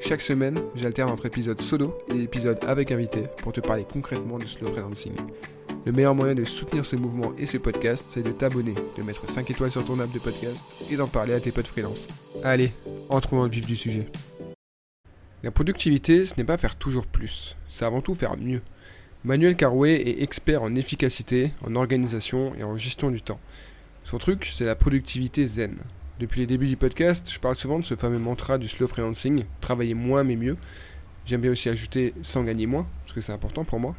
Chaque semaine, j'alterne entre épisodes solo et épisodes avec invité pour te parler concrètement du slow freelancing. Le meilleur moyen de soutenir ce mouvement et ce podcast, c'est de t'abonner, de mettre 5 étoiles sur ton app de podcast et d'en parler à tes potes freelance. Allez, entrons dans le vif du sujet. La productivité, ce n'est pas faire toujours plus, c'est avant tout faire mieux. Manuel Carouet est expert en efficacité, en organisation et en gestion du temps. Son truc, c'est la productivité zen. Depuis les débuts du podcast, je parle souvent de ce fameux mantra du slow freelancing, travailler moins mais mieux. J'aime bien aussi ajouter sans gagner moins, parce que c'est important pour moi.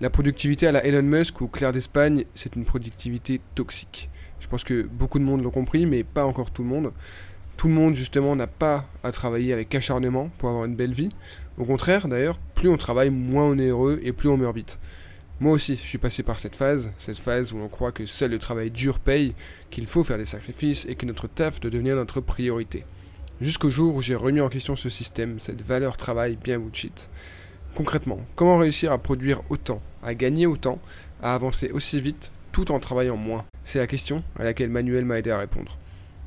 La productivité à la Elon Musk ou Claire d'Espagne, c'est une productivité toxique. Je pense que beaucoup de monde l'ont compris, mais pas encore tout le monde. Tout le monde, justement, n'a pas à travailler avec acharnement pour avoir une belle vie. Au contraire, d'ailleurs, plus on travaille, moins on est heureux et plus on meurt vite. Moi aussi, je suis passé par cette phase, cette phase où on croit que seul le travail dur paye, qu'il faut faire des sacrifices et que notre taf doit devenir notre priorité. Jusqu'au jour où j'ai remis en question ce système, cette valeur travail bien bullshit. Concrètement, comment réussir à produire autant, à gagner autant, à avancer aussi vite, tout en travaillant moins? C'est la question à laquelle Manuel m'a aidé à répondre.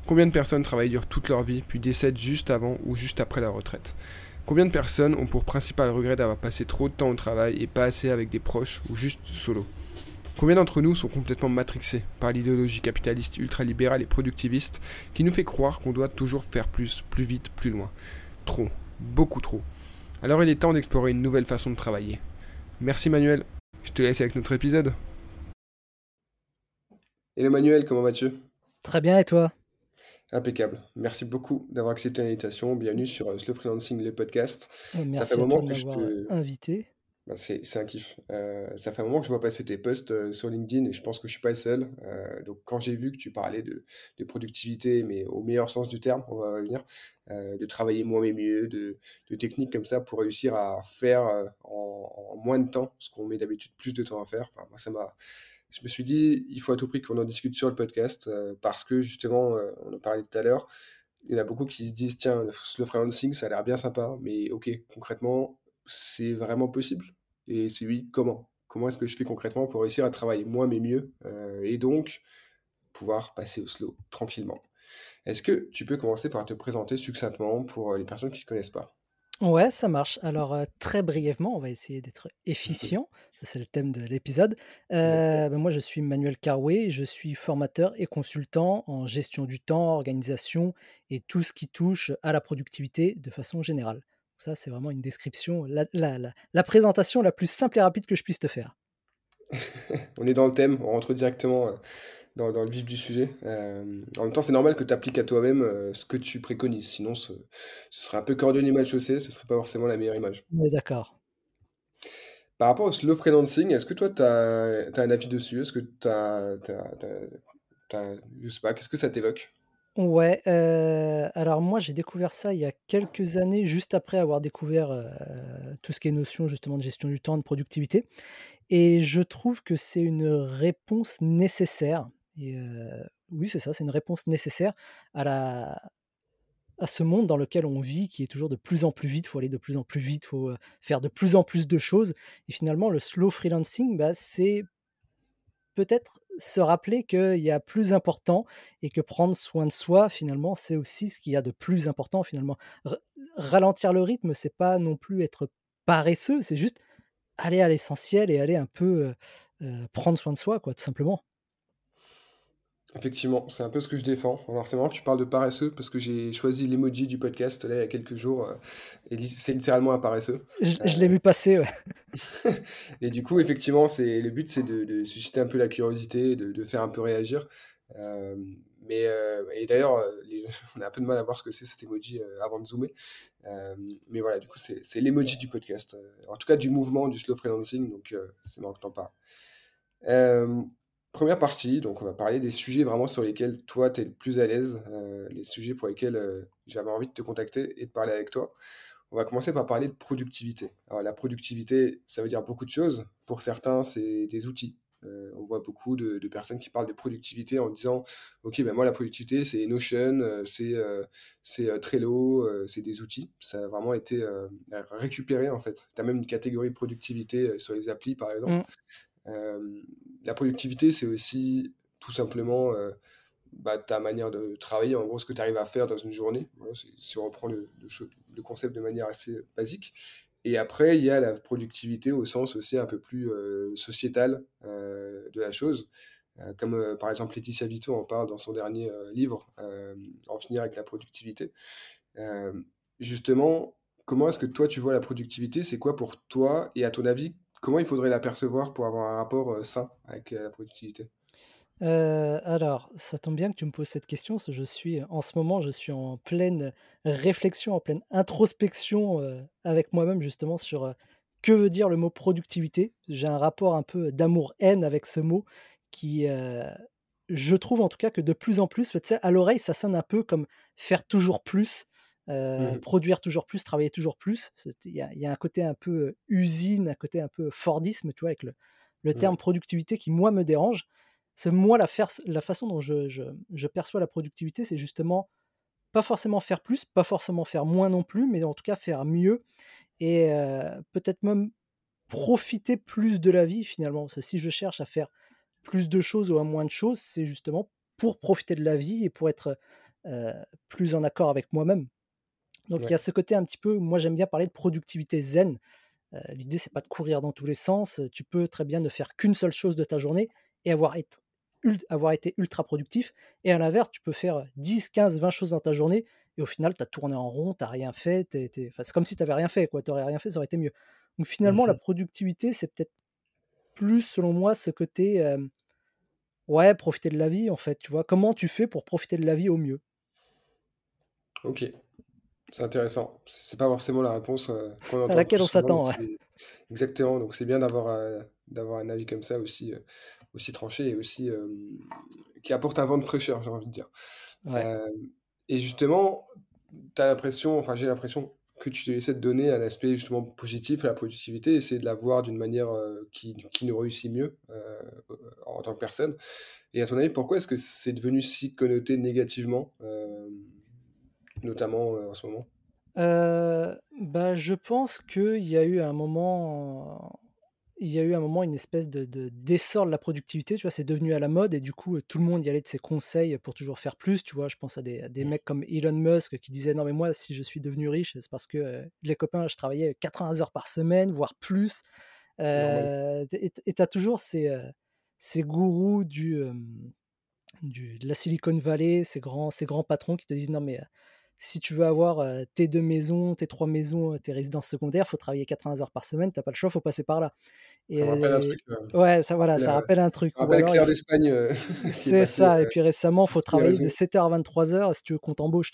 Combien de personnes travaillent dur toute leur vie puis décèdent juste avant ou juste après la retraite? Combien de personnes ont pour principal regret d'avoir passé trop de temps au travail et pas assez avec des proches ou juste solo? Combien d'entre nous sont complètement matrixés par l'idéologie capitaliste ultralibérale et productiviste qui nous fait croire qu'on doit toujours faire plus, plus vite, plus loin? Trop, beaucoup trop. Alors il est temps d'explorer une nouvelle façon de travailler. Merci Manuel, je te laisse avec notre épisode. Hello Manuel, comment vas-tu? Très bien et toi? Impeccable. Merci beaucoup d'avoir accepté l'invitation. Bienvenue sur euh, Slow Freelancing, le podcast. Euh, merci à toi de m'avoir invité. Bah, c'est un kiff. Euh, ça fait un moment que je vois passer tes posts sur LinkedIn et je pense que je suis pas le seul. donc quand j'ai vu que tu parlais de, productivité, mais au meilleur sens du terme, on va revenir, de travailler moins mais mieux, de, techniques comme ça pour réussir à faire en, moins de temps ce qu'on met d'habitude plus de temps à faire. moi, ça m'a je me suis dit, il faut à tout prix qu'on en discute sur le podcast euh, parce que justement, euh, on en parlait tout à l'heure, il y en a beaucoup qui se disent, tiens, le freelancing, ça a l'air bien sympa, mais ok, concrètement, c'est vraiment possible? Et c'est oui, comment? Comment est-ce que je fais concrètement pour réussir à travailler moins mais mieux euh, et donc pouvoir passer au slow tranquillement? Est-ce que tu peux commencer par te présenter succinctement pour les personnes qui ne te connaissent pas? Ouais, ça marche. Alors, très brièvement, on va essayer d'être efficient. C'est le thème de l'épisode. Ben, moi, je suis Manuel Carouet, je suis formateur et consultant en gestion du temps, organisation et tout ce qui touche à la productivité de façon générale. Ça, c'est vraiment une description, la la présentation la plus simple et rapide que je puisse te faire. On est dans le thème, on rentre directement, dans, le vif du sujet. Euh, en même temps, c'est normal que tu appliques à toi-même euh, ce que tu préconises. Sinon, ce, serait un peu cordonnier mal chaussé, ce serait pas forcément la meilleure image. D'accord. Par rapport au slow freelancing, est-ce que toi, tu as, un avis dessus? Est-ce que tu as, Je sais pas, qu'est-ce que ça t'évoque? Ouais, euh, alors moi j'ai découvert ça il y a quelques années, juste après avoir découvert tout ce qui est notion justement de gestion du temps, de productivité. Et je trouve que c'est une réponse nécessaire et oui, c'est ça, c'est une réponse nécessaire à la à ce monde dans lequel on vit, qui est toujours de plus en plus vite. Il faut aller de plus en plus vite, il faut, faire de plus en plus de choses et finalement le slow freelancing, bah, c'est peut-être se rappeler qu'il y a plus important et que prendre soin de soi, finalement, c'est aussi ce qu'il y a de plus important, finalement. ralentir le rythme, c'est pas non plus être paresseux, c'est juste aller à l'essentiel et aller un peu, prendre soin de soi, quoi, tout simplement. Effectivement, c'est un peu ce que je défends. Alors c'est marrant que tu parles de paresseux parce que j'ai choisi l'emoji du podcast là il y a quelques jours euh, et c'est littéralement un paresseux. Je, l'ai vu passer, ouais. et du coup, effectivement, c'est le but, c'est de, susciter un peu la curiosité, de, de faire un peu réagir. Euh, mais euh, et d'ailleurs, on a un peu de mal à voir ce que c'est cet emoji avant de zoomer. mais voilà, du coup, c'est l'emoji du podcast. en tout cas, du mouvement du slow freelancing. Donc, c'est marrant que tu en parles. Première partie, donc on va parler des sujets vraiment sur lesquels toi tu es le plus à l'aise, euh, les sujets pour lesquels euh, j'avais envie de te contacter et de parler avec toi. on va commencer par parler de productivité. Alors, la productivité, ça veut dire beaucoup de choses. Pour certains, c'est des outils. Euh, on voit beaucoup de, personnes qui parlent de productivité en disant Ok, ben moi, la productivité, c'est Notion, c'est Trello, c'est des outils. Ça a vraiment été récupéré, en fait. Tu as même une catégorie productivité sur les applis, par exemple. Mm. La productivité, c'est aussi tout simplement bah, ta manière de travailler, en gros, ce que tu arrives à faire dans une journée. si on reprend le, concept de manière assez basique. Et après, il y a la productivité au sens aussi un peu plus euh, sociétal euh, de la chose. Euh, comme par exemple Laetitia Vito en parle dans son dernier livre, En finir avec la productivité. justement, comment est-ce que toi tu vois la productivité? C'est quoi pour toi Et à ton avis, comment il faudrait la percevoir pour avoir un rapport sain avec la productivité? Heu, alors, ça tombe bien que tu me poses cette question, parce que je suis en ce moment, je suis en pleine réflexion, en pleine introspection, avec moi-même justement sur, que veut dire le mot productivité? J'ai un rapport un peu d'amour-haine avec ce mot qui, je trouve en tout cas que de plus en plus, à l'oreille, ça sonne un peu comme faire toujours plus, mmh produire toujours plus, travailler toujours plus. il y a il y a un côté un peu, usine, un côté un peu Fordisme, tu vois? Avec le le terme productivité qui, moi, me dérange. C'est moi la, la façon dont je, perçois la productivité, c'est justement pas forcément faire plus, pas forcément faire moins non plus, mais en tout cas faire mieux et peut-être même profiter plus de la vie finalement. Parce que si je cherche à faire plus de choses ou à moins de choses, c'est justement pour profiter de la vie et pour être plus en accord avec moi-même. Donc il y a ce côté un petit peu, moi j'aime bien parler de productivité zen. L'idée c'est pas de courir dans tous les sens. Tu peux très bien ne faire qu'une seule chose de ta journée et avoir été, avoir été ultra productif. Et à l'inverse, tu peux faire 10, 15, 20 choses dans ta journée et au final, tu as tourné en rond, tu n'as rien fait. c'est comme si tu n'avais rien fait. Tu n'aurais rien fait, ça aurait été mieux. Donc finalement, la mmh productivité, c'est peut-être plus, selon moi, ce côté, ouais, profiter de la vie, en fait. Tu vois, comment tu fais pour profiter de la vie au mieux? Ok, c'est intéressant. C'est pas forcément la réponse qu'on entend. À laquelle on s'attend. Exactement. Donc c'est bien d'avoir d'avoir un avis comme ça aussi aussi tranché et aussi qui apporte un vent de fraîcheur, j'ai envie de dire. et justement, tu as l'impression, enfin j'ai l'impression que tu essaies de donner un aspect justement positif à la productivité, essayer de la voir d'une manière qui, qui, nous réussit mieux en tant que personne. Et à ton avis, pourquoi est-ce que c'est devenu si connoté négativement, notamment en ce moment? Bah, Je pense qu'il y a eu un moment il y a eu un moment une espèce de d'essor de la productivité, tu vois? C'est devenu à la mode et du coup, tout le monde y allait de ses conseils pour toujours faire plus, tu vois? Je pense à des des mmh. mecs comme Elon Musk qui disaient: «Non mais moi si je suis devenu riche, c'est parce que, les copains, je travaillais 80 heures par semaine, voire plus». et tu as toujours ces, ces gourous du, du de la Silicon Valley, ces grands ces grands patrons qui te disent: «Non mais, si tu veux avoir tes deux maisons, tes trois maisons, tes résidences secondaires, il faut travailler 80 heures par semaine, tu n'as pas le choix, il faut passer par là. Et, ça rappelle un truc. ouais, ça, voilà, ça rappelle un truc. Ça rappelle Claire d'Espagne. c'est ça, et puis récemment, il faut travailler de 7h à 23h si tu veux qu'on t'embauche.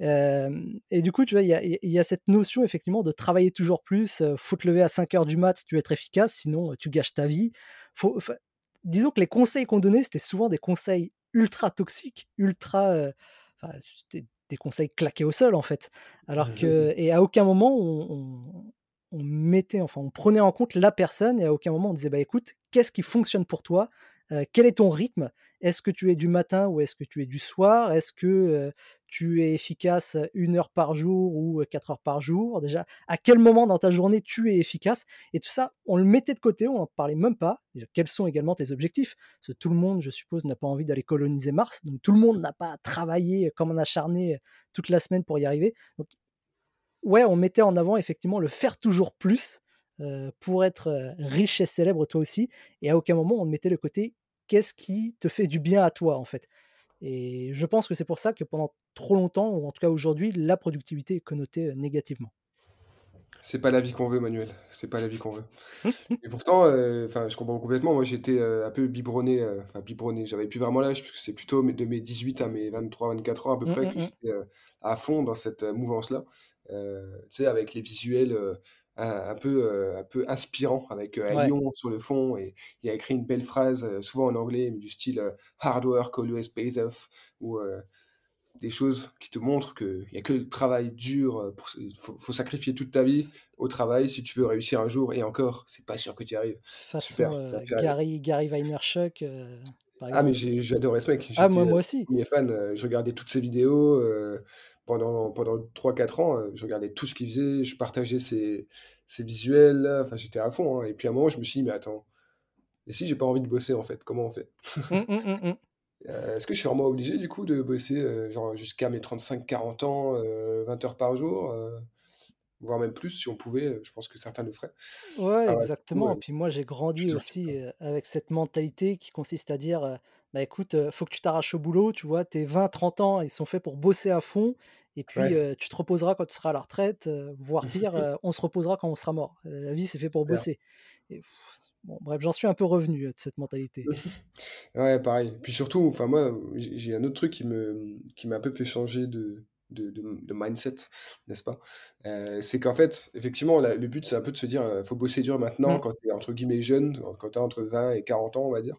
et du coup, tu vois, il y a, y a, cette notion effectivement de travailler toujours plus, il faut te lever à 5h du mat si tu veux être efficace, sinon tu gâches ta vie. Faut, disons que les conseils qu'on donnait, c'était souvent des conseils ultra toxiques, ultra des conseils claqués au sol en fait. Alors mmh que et à aucun moment on, mettait, enfin on prenait en compte la personne et à aucun moment on disait bah écoute, qu'est-ce qui fonctionne pour toi? Quel est ton rythme? Est-ce que tu es du matin ou est-ce que tu es du soir? Est-ce que tu es efficace une heure par jour ou quatre heures par jour Déjà, à quel moment dans ta journée tu es efficace? Et tout ça, on le mettait de côté, on n'en parlait même pas. Quels sont également tes objectifs? Parce tout le monde, je suppose, n'a pas envie d'aller coloniser Mars. Donc tout le monde n'a pas travaillé comme un acharné toute la semaine pour y arriver. Donc, ouais, on mettait en avant effectivement le faire toujours plus pour être riche et célèbre toi aussi. Et à aucun moment on mettait le côté qu'est-ce qui te fait du bien à toi en fait? Et je pense que c'est pour ça que pendant trop longtemps, ou en tout cas aujourd'hui, la productivité est connotée euh, négativement. C'est pas la vie qu'on veut, Manuel. C'est pas la vie qu'on veut. Et pourtant, euh, je comprends complètement. Moi, j'étais euh, un peu biberonné. Enfin, biberonné. J'avais plus vraiment l'âge, puisque c'est plutôt de mes 18 à mes 23, 24 ans à peu mmh, près mmh, que mmh. j'étais à fond dans cette mouvance-là. tu sais, avec les visuels un, peu, un peu inspirants, avec un lion sur le fond. Et il a écrit une belle phrase, souvent en anglais, du style Hard work always pays off. Ou des choses qui te montrent qu'il n'y a que le travail dur, il faut, faut, sacrifier toute ta vie au travail si tu veux réussir un jour, et encore, c'est pas sûr que tu y arrives. Façon euh, Gary, Gary Vaynerchuk, euh, par exemple. Ah, mais j'adorais ce mec. Ah, moi, moi aussi. fan, je regardais toutes ses vidéos pendant, pendant 3-4 ans, je regardais tout ce qu'il faisait, je partageais ses, ses visuels, enfin j'étais à fond. Hein. Et puis à un moment, je me suis dit, mais attends, et si j'ai pas envie de bosser en fait, comment on fait? Mmh, mmh, mmh, euh, Est-ce que je suis vraiment obligé du coup de bosser euh, genre jusqu'à mes 35-40 ans, 20 euh, heures par jour voire même plus si on pouvait, je pense que certains le feraient. Ouais, exactement. Et puis moi, j'ai grandi aussi avec cette mentalité qui consiste à dire bah écoute, faut que tu t'arraches au boulot, tu vois, tes 20-30 ans, ils sont faits pour bosser à fond, et puis tu te reposeras quand tu seras à la retraite, voire pire, on se reposera quand on sera mort. La vie, c'est fait pour bosser. Et Bon, bref, j'en suis un peu revenu de cette mentalité. ouais, pareil. Puis surtout, enfin moi, j'ai un autre truc qui me qui m'a un peu fait changer de de, de, mindset, n'est-ce pas? C'est qu'en fait, effectivement, le but, c'est un peu de se dire, il faut bosser dur maintenant, mmh. quand tu es entre guillemets jeune, quand tu as entre 20 et 40 ans, on va dire,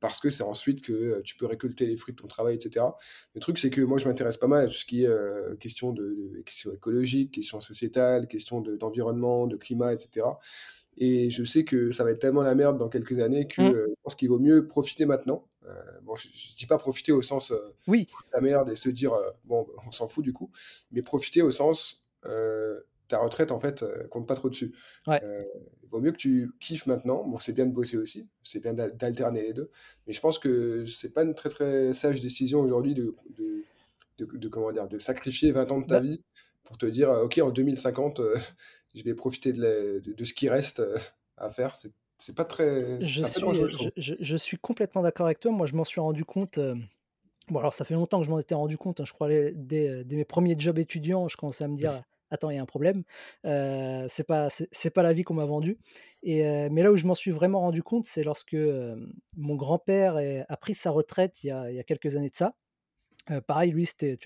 parce que c'est ensuite que tu peux récolter les fruits de ton travail, etc. Le truc, c'est que moi, je m'intéresse pas mal à tout ce qui est question de, questions écologiques, questions sociétales, questions d'environnement, de climat, etc. Et je sais que ça va être tellement la merde dans quelques années que mmh. euh, je pense qu'il vaut mieux profiter maintenant. Euh, bon, je, ne dis pas profiter au sens euh, oui. la merde et se dire bon, on s'en fout du coup, mais profiter au sens ta retraite en fait compte pas trop dessus. Ouais. il vaut mieux que tu kiffes maintenant. Bon, c'est bien de bosser aussi, c'est bien d'alterner les deux, mais je pense que c'est pas une très très sage décision aujourd'hui de, de, de, comment dire, de sacrifier 20 ans de ta bah vie pour te dire ok en 2050 je vais profiter de, de, ce qui reste euh, à faire. C'est, pas très. Je suis, je, suis complètement d'accord avec toi. Moi, je m'en suis rendu compte. Euh, bon, alors ça fait longtemps que je m'en étais rendu compte. Hein. je crois dès, dès, mes premiers jobs étudiants, je commençais à me dire. Attends, il y a un problème. Euh, c'est pas c'est, pas la vie qu'on m'a vendue. Et mais là où je m'en suis vraiment rendu compte, c'est lorsque mon grand-père a pris sa retraite il y a, il y a quelques années de ça. pareil, lui, c'était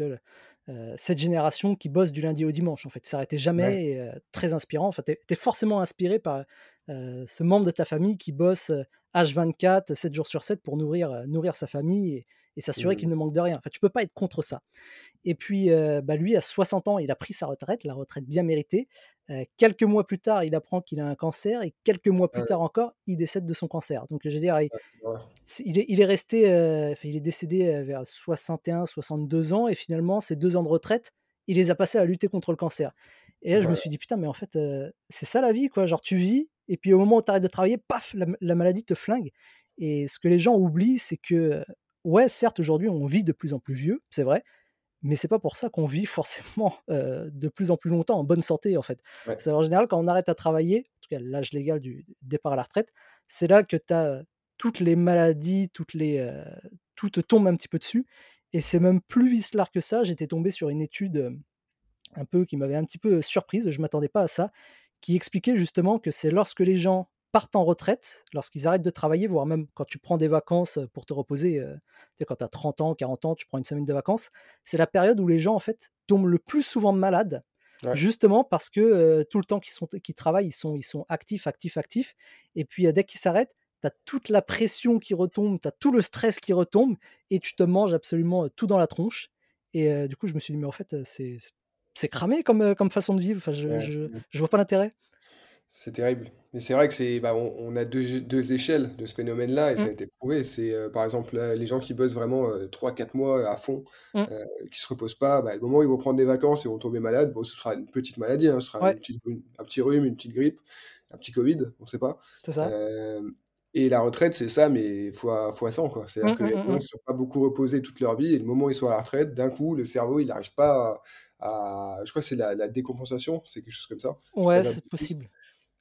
vois, cette génération qui bosse du lundi au dimanche, en fait. Ça n'arrêtait jamais, très inspirant. En fait, tu es, forcément inspiré par ce membre de ta famille qui bosse H24, 7 jours sur 7 pour nourrir, nourrir sa famille et, s'assurer qu'il mmh. ne manque de rien. Enfin, tu peux pas être contre ça. Et puis, bah, lui, à 60 ans, il a pris sa retraite, la retraite bien méritée. quelques mois plus tard, il apprend qu'il a un cancer et quelques mois plus tard encore, il décède de son cancer. Donc, je veux dire, il, est, il est, resté, il est décédé vers 61, 62 ans et finalement, ces deux ans de retraite, il les a passés à lutter contre le cancer. Et là, je me suis dit, putain, mais en fait, c'est ça la vie, quoi. Genre, tu vis et puis au moment où tu arrêtes de travailler, paf, la, maladie te flingue. Et ce que les gens oublient, c'est que, ouais, certes, aujourd'hui, on vit de plus en plus vieux, c'est vrai, mais c'est pas pour ça qu'on vit forcément de plus en plus longtemps en bonne santé en fait. C'est en général quand on arrête à travailler, en tout cas l'âge légal du départ à la retraite, c'est là que tu as toutes les maladies, toutes les tout te tombe un petit peu dessus. Et c'est même plus vicelard que ça, j'étais tombé sur une étude un peu qui m'avait un petit peu surprise, je m'attendais pas à ça, qui expliquait justement que c'est lorsque les gens partent en retraite, lorsqu'ils arrêtent de travailler, voire même quand tu prends des vacances pour te reposer, tu sais, quand tu as 30 ans, 40 ans, tu prends une semaine de vacances, c'est la période où les gens, en fait, tombent le plus souvent malades, justement parce que tout le temps qu'ils, sont, qu'ils travaillent, ils sont, ils sont actifs, actifs, actifs, et puis dès qu'ils s'arrêtent, tu as toute la pression qui retombe, tu as tout le stress qui retombe, et tu te manges absolument tout dans la tronche. Et du coup, je me suis dit, mais en fait, c'est, c'est cramé comme, comme façon de vivre, enfin, je, je, je vois pas l'intérêt. C'est terrible. Mais c'est vrai que c'est, bah, on, a deux, deux échelles de ce phénomène-là et ça a mmh. été prouvé. C'est euh, par exemple les gens qui bossent vraiment 3-4 euh, mois à fond, qui mmh. euh, qui se reposent pas, bah, le moment où ils vont prendre des vacances et vont tomber malades, bon, ce sera une petite maladie, hein, ce sera un petit rhume, une petite grippe, un petit Covid, on ne sait pas. C'est ça. et la retraite, c'est ça, mais fois, fois 100, quoi. C'est-à-dire mmh, que les gens ne sont pas beaucoup reposés toute leur vie et le moment où ils sont à la retraite, d'un coup, le cerveau, il n'arrive pas à, Je crois que c'est la, la décompensation, c'est quelque chose comme ça. Ouais, c'est possible.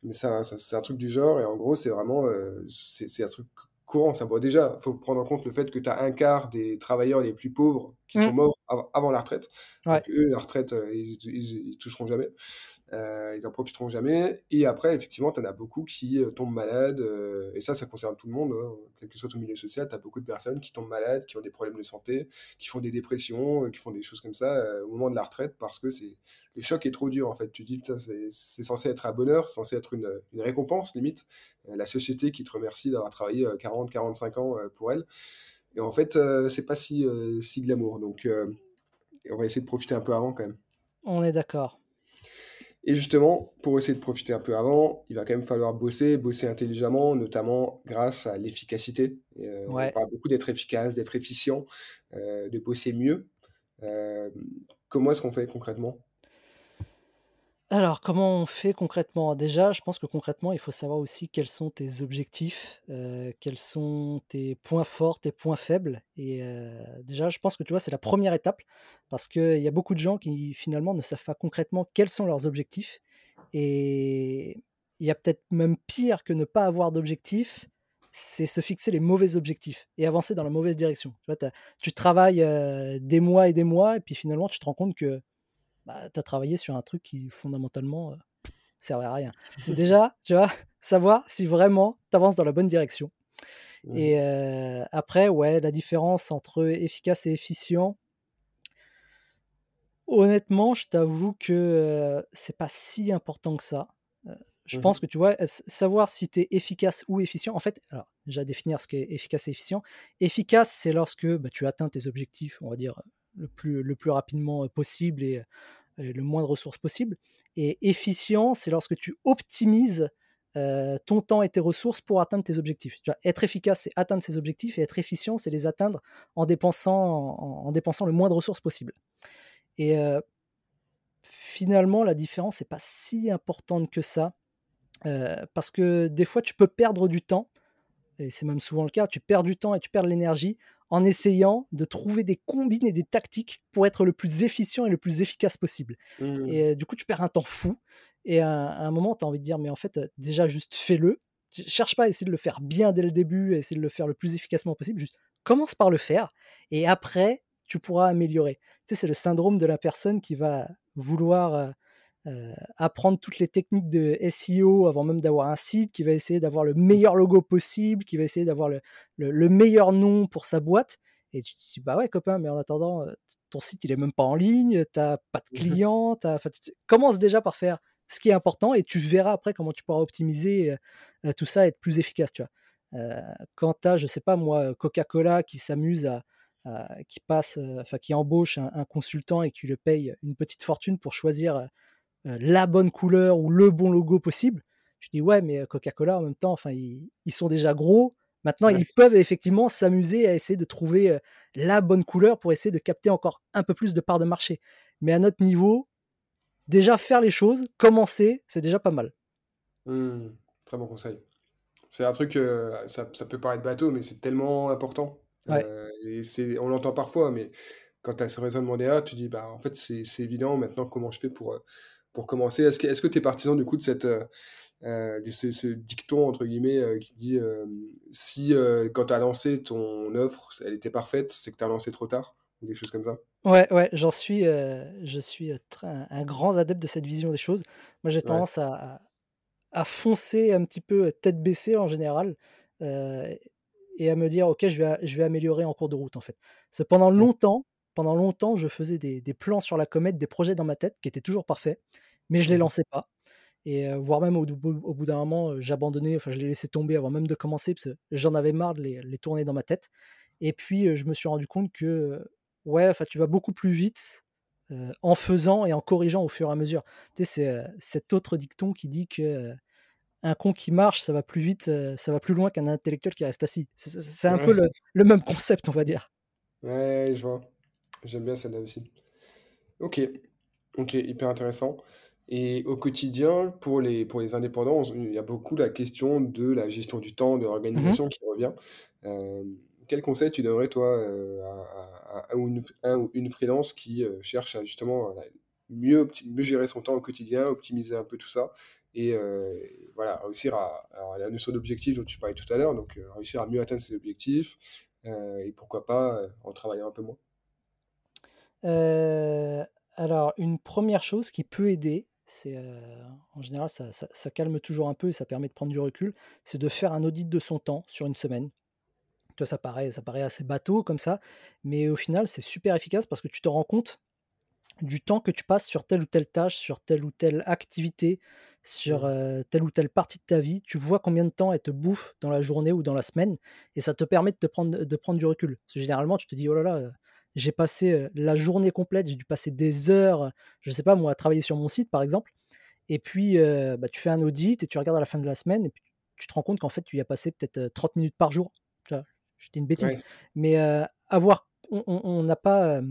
Mais ça, c'est un truc du genre, et en gros, c'est vraiment euh, c'est un truc courant. Ça. déjà, il faut prendre en compte le fait que tu as un quart des travailleurs les plus pauvres qui sont mmh. morts avant la retraite. Donc, eux, la retraite, euh, ils, ils, toucheront jamais. Euh, ils en profiteront jamais. Et après, effectivement, tu en as beaucoup qui euh, tombent malades. Euh, et ça, ça concerne tout le monde. Hein. Quel que soit ton milieu social, tu as beaucoup de personnes qui tombent malades, qui ont des problèmes de santé, qui font des dépressions, qui font des choses comme ça au moment de la retraite parce que c'est le choc est trop dur. En fait, tu dis, c'est censé être un bonheur, censé être une, récompense limite. la société qui te remercie d'avoir travaillé 40, 45 ans pour elle. Et en fait, c'est pas si, si de l'amour. Donc, on va essayer de profiter un peu avant quand même. On est d'accord. Et justement, pour essayer de profiter un peu avant, il va quand même falloir bosser, bosser intelligemment, notamment grâce à l'efficacité. on parle beaucoup d'être efficace, d'être efficient, de bosser mieux. comment est-ce qu'on fait concrètement? Alors, comment on fait concrètement? Déjà, je pense que concrètement, il faut savoir aussi quels sont tes objectifs, heu, quels sont tes points forts, tes points faibles et heu, déjà, je pense que, tu vois, c'est la première étape parce qu'il y a beaucoup de gens qui, finalement, ne savent pas concrètement quels sont leurs objectifs et il y a peut-être même pire que ne pas avoir d'objectifs, c'est se fixer les mauvais objectifs et avancer dans la mauvaise direction. Tu travailles, heu, des mois et des mois et puis finalement, tu te rends compte que bah, tu as travaillé sur un truc qui fondamentalement, servait à rien. déjà, tu vois, savoir si vraiment tu avances dans la bonne direction mmh et après, ouais, la différence entre efficace et efficient honnêtement, je t'avoue que, c'est pas si important que ça. je mmh pense que, tu vois, savoir si tu es efficace ou efficient en fait, alors déjà définir ce qu'est efficace et efficient. Efficace, c'est lorsque, bah, tu atteins tes objectifs, on va dire, le plus, rapidement possible et, le moins de ressources possible. Et efficient, c'est lorsque tu optimises ton temps et tes ressources pour atteindre tes objectifs. Être efficace, c'est atteindre ses objectifs, et être efficient, c'est les atteindre en dépensant, en, dépensant le moins de ressources possible. Et finalement, la différence n'est pas si importante que ça, parce que des fois, tu peux perdre du temps, et c'est même souvent le cas, tu perds du temps et tu perds de l'énergie en essayant de trouver des combines et des tactiques pour être le plus efficient et le plus efficace possible. mmh. Et du coup, tu perds un temps fou. Et à, un moment, tu as envie de dire, mais en fait, déjà, juste fais-le. Cherche pas à essayer de le faire bien dès le début, essayer de le faire le plus efficacement possible. Juste commence par le faire. Et après, tu pourras améliorer. Tu sais, c'est le syndrome de la personne qui va vouloir apprendre toutes les techniques de SEO avant même d'avoir un site, qui va essayer d'avoir le meilleur logo possible, qui va essayer d'avoir le, le, meilleur nom pour sa boîte. Et tu te dis, bah ouais, copain, mais en attendant, ton site, il est même pas en ligne, t'as pas de mmh clients, tu commences déjà par faire ce qui est important et tu verras après comment tu pourras optimiser tout ça et être plus efficace, tu vois. quand tu as, je sais pas moi, Coca-Cola qui s'amuse à, qui passe, enfin qui embauche un, un, consultant et qui le paye une petite fortune pour choisir la bonne couleur ou le bon logo possible. Tu dis ouais, mais Coca-Cola en même temps, enfin ils, sont déjà gros. Maintenant, ils peuvent effectivement s'amuser à essayer de trouver la bonne couleur pour essayer de capter encore un peu plus de parts de marché. Mais à notre niveau, déjà faire les choses, commencer, c'est déjà pas mal. Mmh, très bon conseil. C'est un truc, ça, ça, peut paraître bateau, mais c'est tellement important. et c'est, on l'entend parfois, mais quand tu as ce raisonnement derrière, tu dis, bah, en fait, c'est évident maintenant comment je fais pour, pour commencer. Est-ce que tu es partisan du coup de, cette, euh, euh, de ce, dicton, entre guillemets, euh, qui dit si quand tu as lancé ton offre, elle était parfaite, c'est que tu as lancé trop tard ou des choses comme ça? Ouais, ouais, j'en suis, je suis un, grand adepte de cette vision des choses. Moi, j'ai tendance à, à, foncer un petit peu tête baissée en général et à me dire, OK, je vais, je vais améliorer en cours de route, en fait. pendant longtemps, pendant longtemps, je faisais des, plans sur la comète, des projets dans ma tête qui étaient toujours parfaits, mais je les mmh lançais pas. Et voire même au, bout d'un moment, j'abandonnais, enfin je les laissais tomber avant même de commencer, parce que j'en avais marre de les, tourner dans ma tête. Et puis je me suis rendu compte que ouais, enfin tu vas beaucoup plus vite en faisant et en corrigeant au fur et à mesure. Tu sais, c'est cet autre dicton qui dit que un con qui marche, ça va plus vite, ça va plus loin qu'un intellectuel qui reste assis. C'est un peu le, le, même concept, on va dire. Ouais, je vois. J'aime bien celle-là aussi. Ok, ok, hyper intéressant. Et au quotidien, pour les, pour les indépendants, il y a beaucoup la question de la gestion du temps, de l'organisation qui revient. Euh, quel conseil tu donnerais, toi, euh, à, à, une, ou une freelance qui euh, cherche à justement mieux, mieux gérer son temps au quotidien, optimiser un peu tout ça et voilà, réussir à, à la notion d'objectif dont tu parlais tout à l'heure, donc réussir à mieux atteindre ses objectifs et pourquoi pas en travaillant un peu moins alors une première chose qui peut aider, c'est, en général ça calme toujours un peu et ça permet de prendre du recul, c'est de faire un audit de son temps sur une semaine. Toi, ça paraît ça paraît assez bateau comme ça, mais au final, c'est super efficace parce que tu te rends compte du temps que tu passes sur telle ou telle tâche, sur telle ou telle activité, sur Mmh. telle ou telle partie de ta vie, tu vois combien de temps elle te bouffe dans la journée ou dans la semaine, et ça te permet de te prendre, de prendre du recul. Parce que généralement, tu te dis, oh là là, j'ai passé la journée complète, j'ai dû passer des heures, je sais pas moi, à travailler sur mon site par exemple, et puis bah, tu fais un audit et tu regardes à la fin de la semaine, et puis tu te rends compte qu'en fait, tu y as passé peut-être 30 minutes par jour. Dis une bêtise, Ouais. mais avoir, on n'a pas,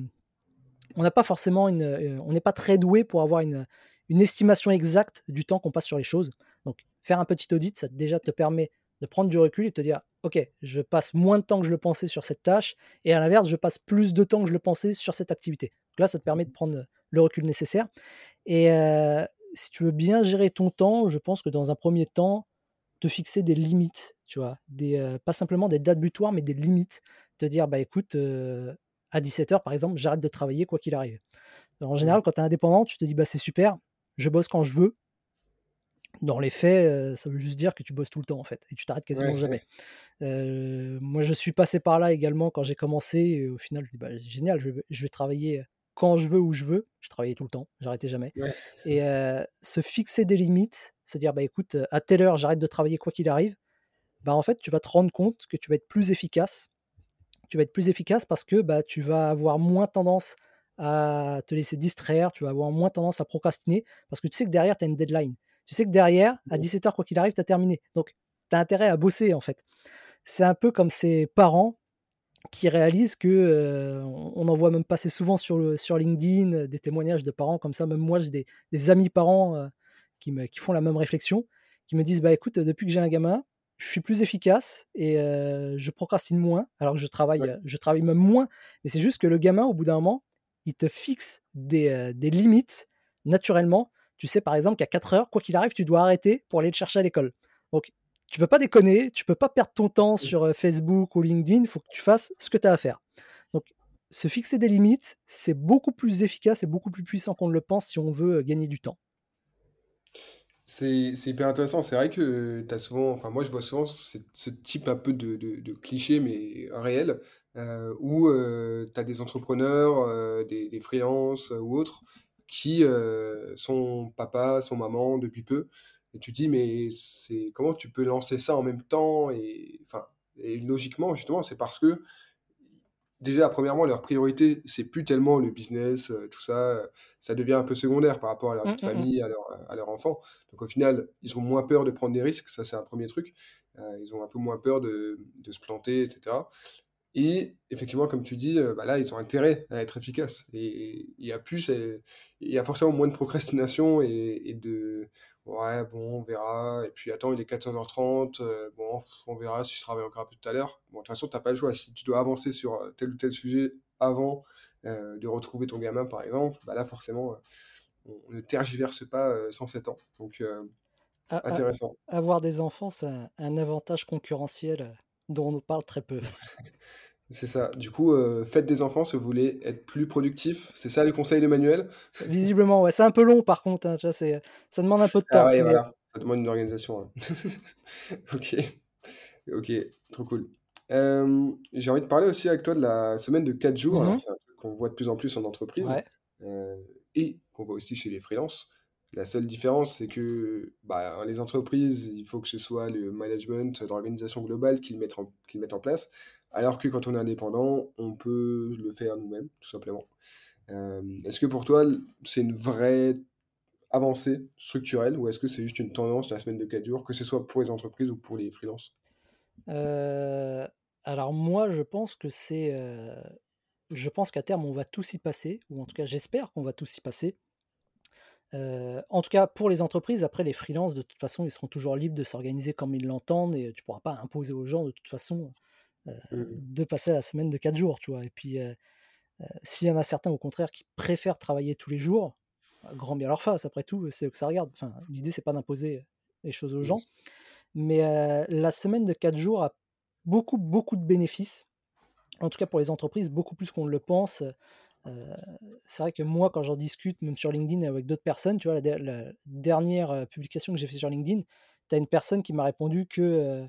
on n'a pas forcément une, on n'est pas très doué pour avoir une, une estimation exacte du temps qu'on passe sur les choses. Donc, faire un petit audit, ça déjà te permet de prendre du recul et te dire, ok, je passe moins de temps que je le pensais sur cette tâche, et à l'inverse, je passe plus de temps que je le pensais sur cette activité. Donc là, ça te permet de prendre le recul nécessaire. Et si tu veux bien gérer ton temps, je pense que dans un premier temps, te fixer des limites, tu vois, des, pas simplement des dates butoirs, mais des limites. Te dire, bah écoute, à 17h par exemple, j'arrête de travailler quoi qu'il arrive. en Mmh. général, quand tu es indépendant, tu te dis, bah c'est super, je bosse quand je veux. Dans les faits, ça veut juste dire que tu bosses tout le temps en fait, et tu t'arrêtes quasiment Ouais, jamais. ouais. Moi je suis passé par là également quand j'ai commencé et au final je dis: «Bah, génial, je vais je vais travailler quand je veux, où je veux». Je travaillais tout le temps, j'arrêtais jamais Ouais. et se fixer des limites, se dire: «Bah, écoute, à telle heure, j'arrête de travailler quoi qu'il arrive», bah, en fait, tu vas te rendre compte que tu vas être plus efficace. Tu vas être plus efficace parce que, bah, tu vas avoir moins tendance à te laisser distraire, tu vas avoir moins tendance à procrastiner parce que tu sais que derrière, tu as une deadline. Tu sais que derrière, à Mmh. 17:00 quoi qu'il arrive, tu as terminé. Donc tu as intérêt à bosser, en fait. C'est un peu comme ces parents qui réalisent que, on en voit même passer souvent sur le sur LinkedIn, des témoignages de parents comme ça. Même moi, j'ai des des amis parents, qui me qui font la même réflexion, qui me disent: «Bah, écoute, depuis que j'ai un gamin, je suis plus efficace et je procrastine moins». Alors que je travaille, Ouais. je travaille même moins, mais c'est juste que le gamin, au bout d'un moment, il te fixe des, des limites naturellement. Tu sais, par exemple, qu'à 04:00, quoi qu'il arrive, tu dois arrêter pour aller le chercher à l'école. Donc tu peux pas déconner, tu peux pas perdre ton temps Mmh. sur, heu, Facebook ou LinkedIn, il faut que tu fasses ce que tu as à faire. Donc se fixer des limites, c'est beaucoup plus efficace et beaucoup plus puissant qu'on ne le pense si on veut, heu, gagner du temps. C'est c'est hyper intéressant. C'est vrai que tu as souvent enfin moi je vois souvent ce ce type un peu de de de cliché mais réel, heu, où, tu as des entrepreneurs, des des freelances ou autres qui, heu, sont papa, sont maman depuis peu et tu te dis: «Mais c'est comment tu peux lancer ça en même temps?» et enfin et logiquement justement c'est parce que Déjà, premièrement, leur priorité, c'est plus tellement le business, heu, tout ça, heu, ça devient un peu secondaire par rapport à leur vie Mmh, de mmh mh. famille, à leur, à leur enfant. Donc au final, ils ont moins peur de prendre des risques, ça c'est un premier truc. Heu, ils ont un peu moins peur de de se planter et cetera. Et effectivement, comme tu dis, heu, bah, là, ils ont intérêt à être efficaces et il y a plus c'est il y a forcément moins de procrastination et et de: «Ouais, bon, on verra» et puis: «Attends, il est 14:30, heu, bon, on verra si je travaille encore un peu tout à l'heure». Bon, de toute façon, tu as pas le choix. Si tu dois avancer sur, tel ou tel sujet avant, de retrouver ton gamin, par exemple, bah, là, forcément, on on ne tergiverse pas, heu, 107 ans. Donc heu, A a intéressant. avoir des enfants, c'est un un avantage concurrentiel, dont on nous parle très peu. C'est ça. Du coup, heu, faites des enfants si vous voulez être plus productif. C'est ça les conseils de Manuel? Visiblement, ouais, c'est un peu long par contre, hein, tu vois? C'est, ça demande un peu de Ah temps, ouais, mais voilà, ça demande une organisation, ouais. OK, OK, trop cool. Hem, j'ai envie de parler aussi avec toi de la semaine de 4 jours. mmh c'est un truc qu'on voit de plus en plus en entreprise, ouais. heu et qu'on voit aussi chez les freelances. La seule différence, c'est que, bah, les entreprises, il faut que ce soit le management, l'organisation globale qui le mettent en en place, alors que quand on est indépendant, on peut le faire nous-mêmes, tout simplement. Hem, est-ce que pour toi, c'est une vraie avancée structurelle ou est-ce que c'est juste une tendance, la semaine de 4 jours, que ce soit pour les entreprises ou pour les freelances? Heu, alors moi, je pense que c'est, heu, je pense qu'à terme, on va tous y passer ou en tout cas, j'espère qu'on va tous y passer. En tout cas pour les entreprises, après les freelances, de toute façon, ils seront toujours libres de s'organiser comme ils l'entendent et tu pourras pas imposer aux gens de toute façon, Mmh de passer à la semaine de 4 jours, tu vois? Et puis, s'il y en a certains au contraire qui préfèrent travailler tous les jours, bah, grand bien leur face, après tout, c'est que ça regarde. Enfin, l'idée c'est pas d'imposer les choses aux gens, sûr. mais, la semaine de 4 jours a beaucoup, beaucoup de bénéfices. En tout cas pour les entreprises, beaucoup plus qu'on ne le pense, c'est vrai que moi, quand j'en discute, même sur LinkedIn avec d'autres personnes, tu vois, la der la dernière, publication que j'ai fait sur LinkedIn, tu as une personne qui m'a répondu que,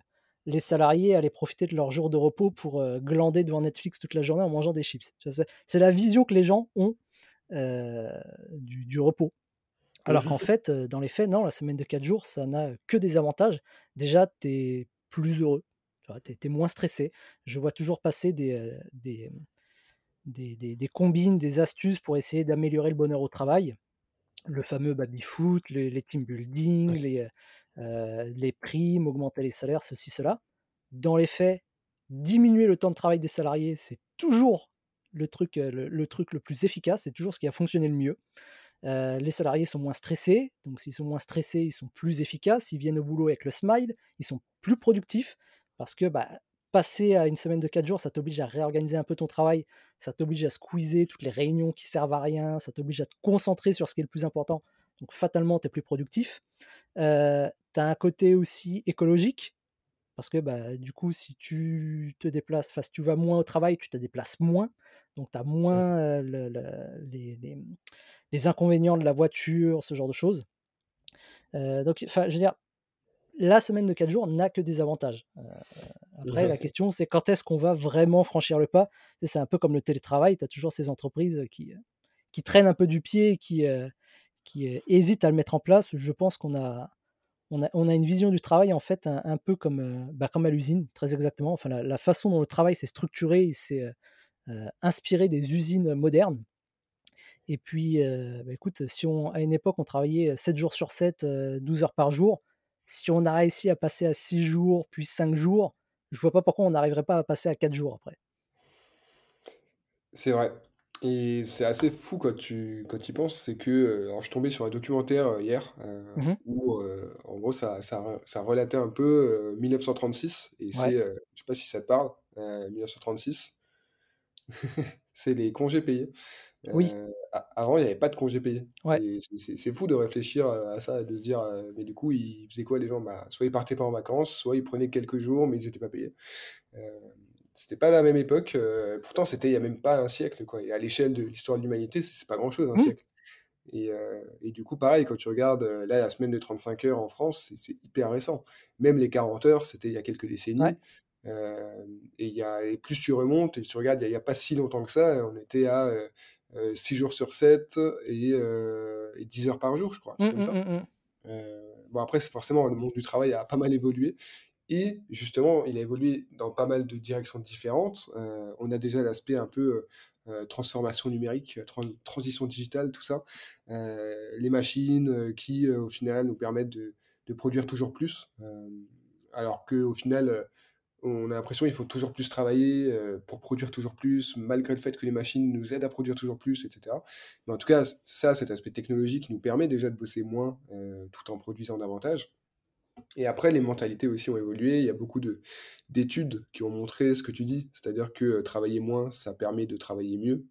les salariés allaient profiter de leurs jours de repos pour, glander devant Netflix toute la journée en mangeant des chips. C'est la vision que les gens ont, du du repos Alors qu'en fait, dans les faits, non, la semaine de 4 jours, ça n'a que des avantages. Déjà, tu es plus heureux, tu es moins stressé. Je vois toujours passer des, mmh, des des des combines, des astuces pour essayer d'améliorer le bonheur au travail. Le fameux baby-foot, les les team building, Ouais. les, primes, augmenter les salaires, ceci, cela. Dans les faits, diminuer le temps de travail des salariés, c'est toujours le truc, heu, le le truc le plus efficace, c'est toujours ce qui a fonctionné le mieux. Heu, les salariés sont moins stressés, donc s'ils sont moins stressés, ils sont plus efficaces, ils viennent au boulot avec le smile, ils sont plus productifs parce que, bah, passer à une semaine de 4 jours, ça t'oblige à réorganiser un peu ton travail, ça t'oblige à squeezer toutes les réunions qui servent à rien, ça t'oblige à te concentrer sur ce qui est le plus important, donc fatalement, tu es plus productif. Heu, tu as un côté aussi écologique parce que, bah, du coup, si tu te déplaces enfin, si tu vas moins au travail, tu te déplaces moins, donc tu as moins, heu, le le les les, les inconvénients de la voiture, ce genre de choses. Donc je veux dire, la semaine de 4 jours n'a que des avantages. Heu, après la question, c'est quand est-ce qu'on va vraiment franchir le pas? C'est un peu comme le télétravail, tu as toujours ces entreprises, qui, heu, qui traînent un peu du pied qui, qui, hésitent à le mettre en place. Je pense qu'on a on a on a une vision du travail, en fait, un un peu comme, bah, comme à l'usine, très exactement. Enfin, la la façon dont le travail s'est structuré, s'est, inspiré des usines modernes et puis, bah, écoute, si on à une époque, on travaillait, 7 jours sur 7, heu, 12 heures par jour. Si on a réussi à passer à 6 jours, puis 5 jours, je vois pas pourquoi on n'arriverait pas à passer à 4 jours après. C'est vrai et c'est assez fou quand tu quand tu y penses, c'est que, alors je suis tombé sur un documentaire, heu, hier, heu, Mmh mh. où, en gros ça ça re ça relatait un peu, heu, 1936 et Ouais. c'est, je sais pas si ça te parle, heu, 1936, c'est les congés payés. Oui. Heu, a avant il y avait pas de congés payés Ouais. c'est fou de réfléchir, heu, à ça de se dire, heu, mais du coup ils faisaient quoi les gens? Bah, soit ils partaient pas en vacances, soit ils prenaient quelques jours mais ils étaient pas payés. C'était pas la même époque, pourtant c'était il y a même pas un siècle, quoi et à l'échelle de l'histoire de l'humanité, c'est pas grand-chose un Mmh. siècle et et du coup, pareil, quand tu regardes, là, la semaine de 35 heures en France, c'est hyper récent. Même les 40 heures, c'était il y a quelques Ouais. décennies, hem et y a et plus tu remontes et tu regardes, il y a pas si longtemps que ça, on était à, 6 jours sur 7 et heu et 10 heures par jour, je crois, Mmh, comme ça. mmh mh. Heu, bon après, forcément le monde du travail a pas mal évolué et justement, il a évolué dans pas mal de directions différentes. On a déjà l'aspect un peu, transformation numérique, transition digitale, tout ça. Les machines, qui, au final nous permettent de de produire toujours plus, alors qu'au final, on a l'impression qu'il faut toujours plus travailler, heu, pour produire toujours plus, malgré le fait que les machines nous aident à produire toujours plus et cetera. Mais en tout cas, ça, cet aspect technologique nous permet déjà de bosser moins, heu, tout en produisant davantage. Et après, les mentalités aussi ont évolué. Il y a beaucoup de d'études qui ont montré ce que tu dis, c'est-à-dire que, heu, travailler moins, ça permet de travailler mieux.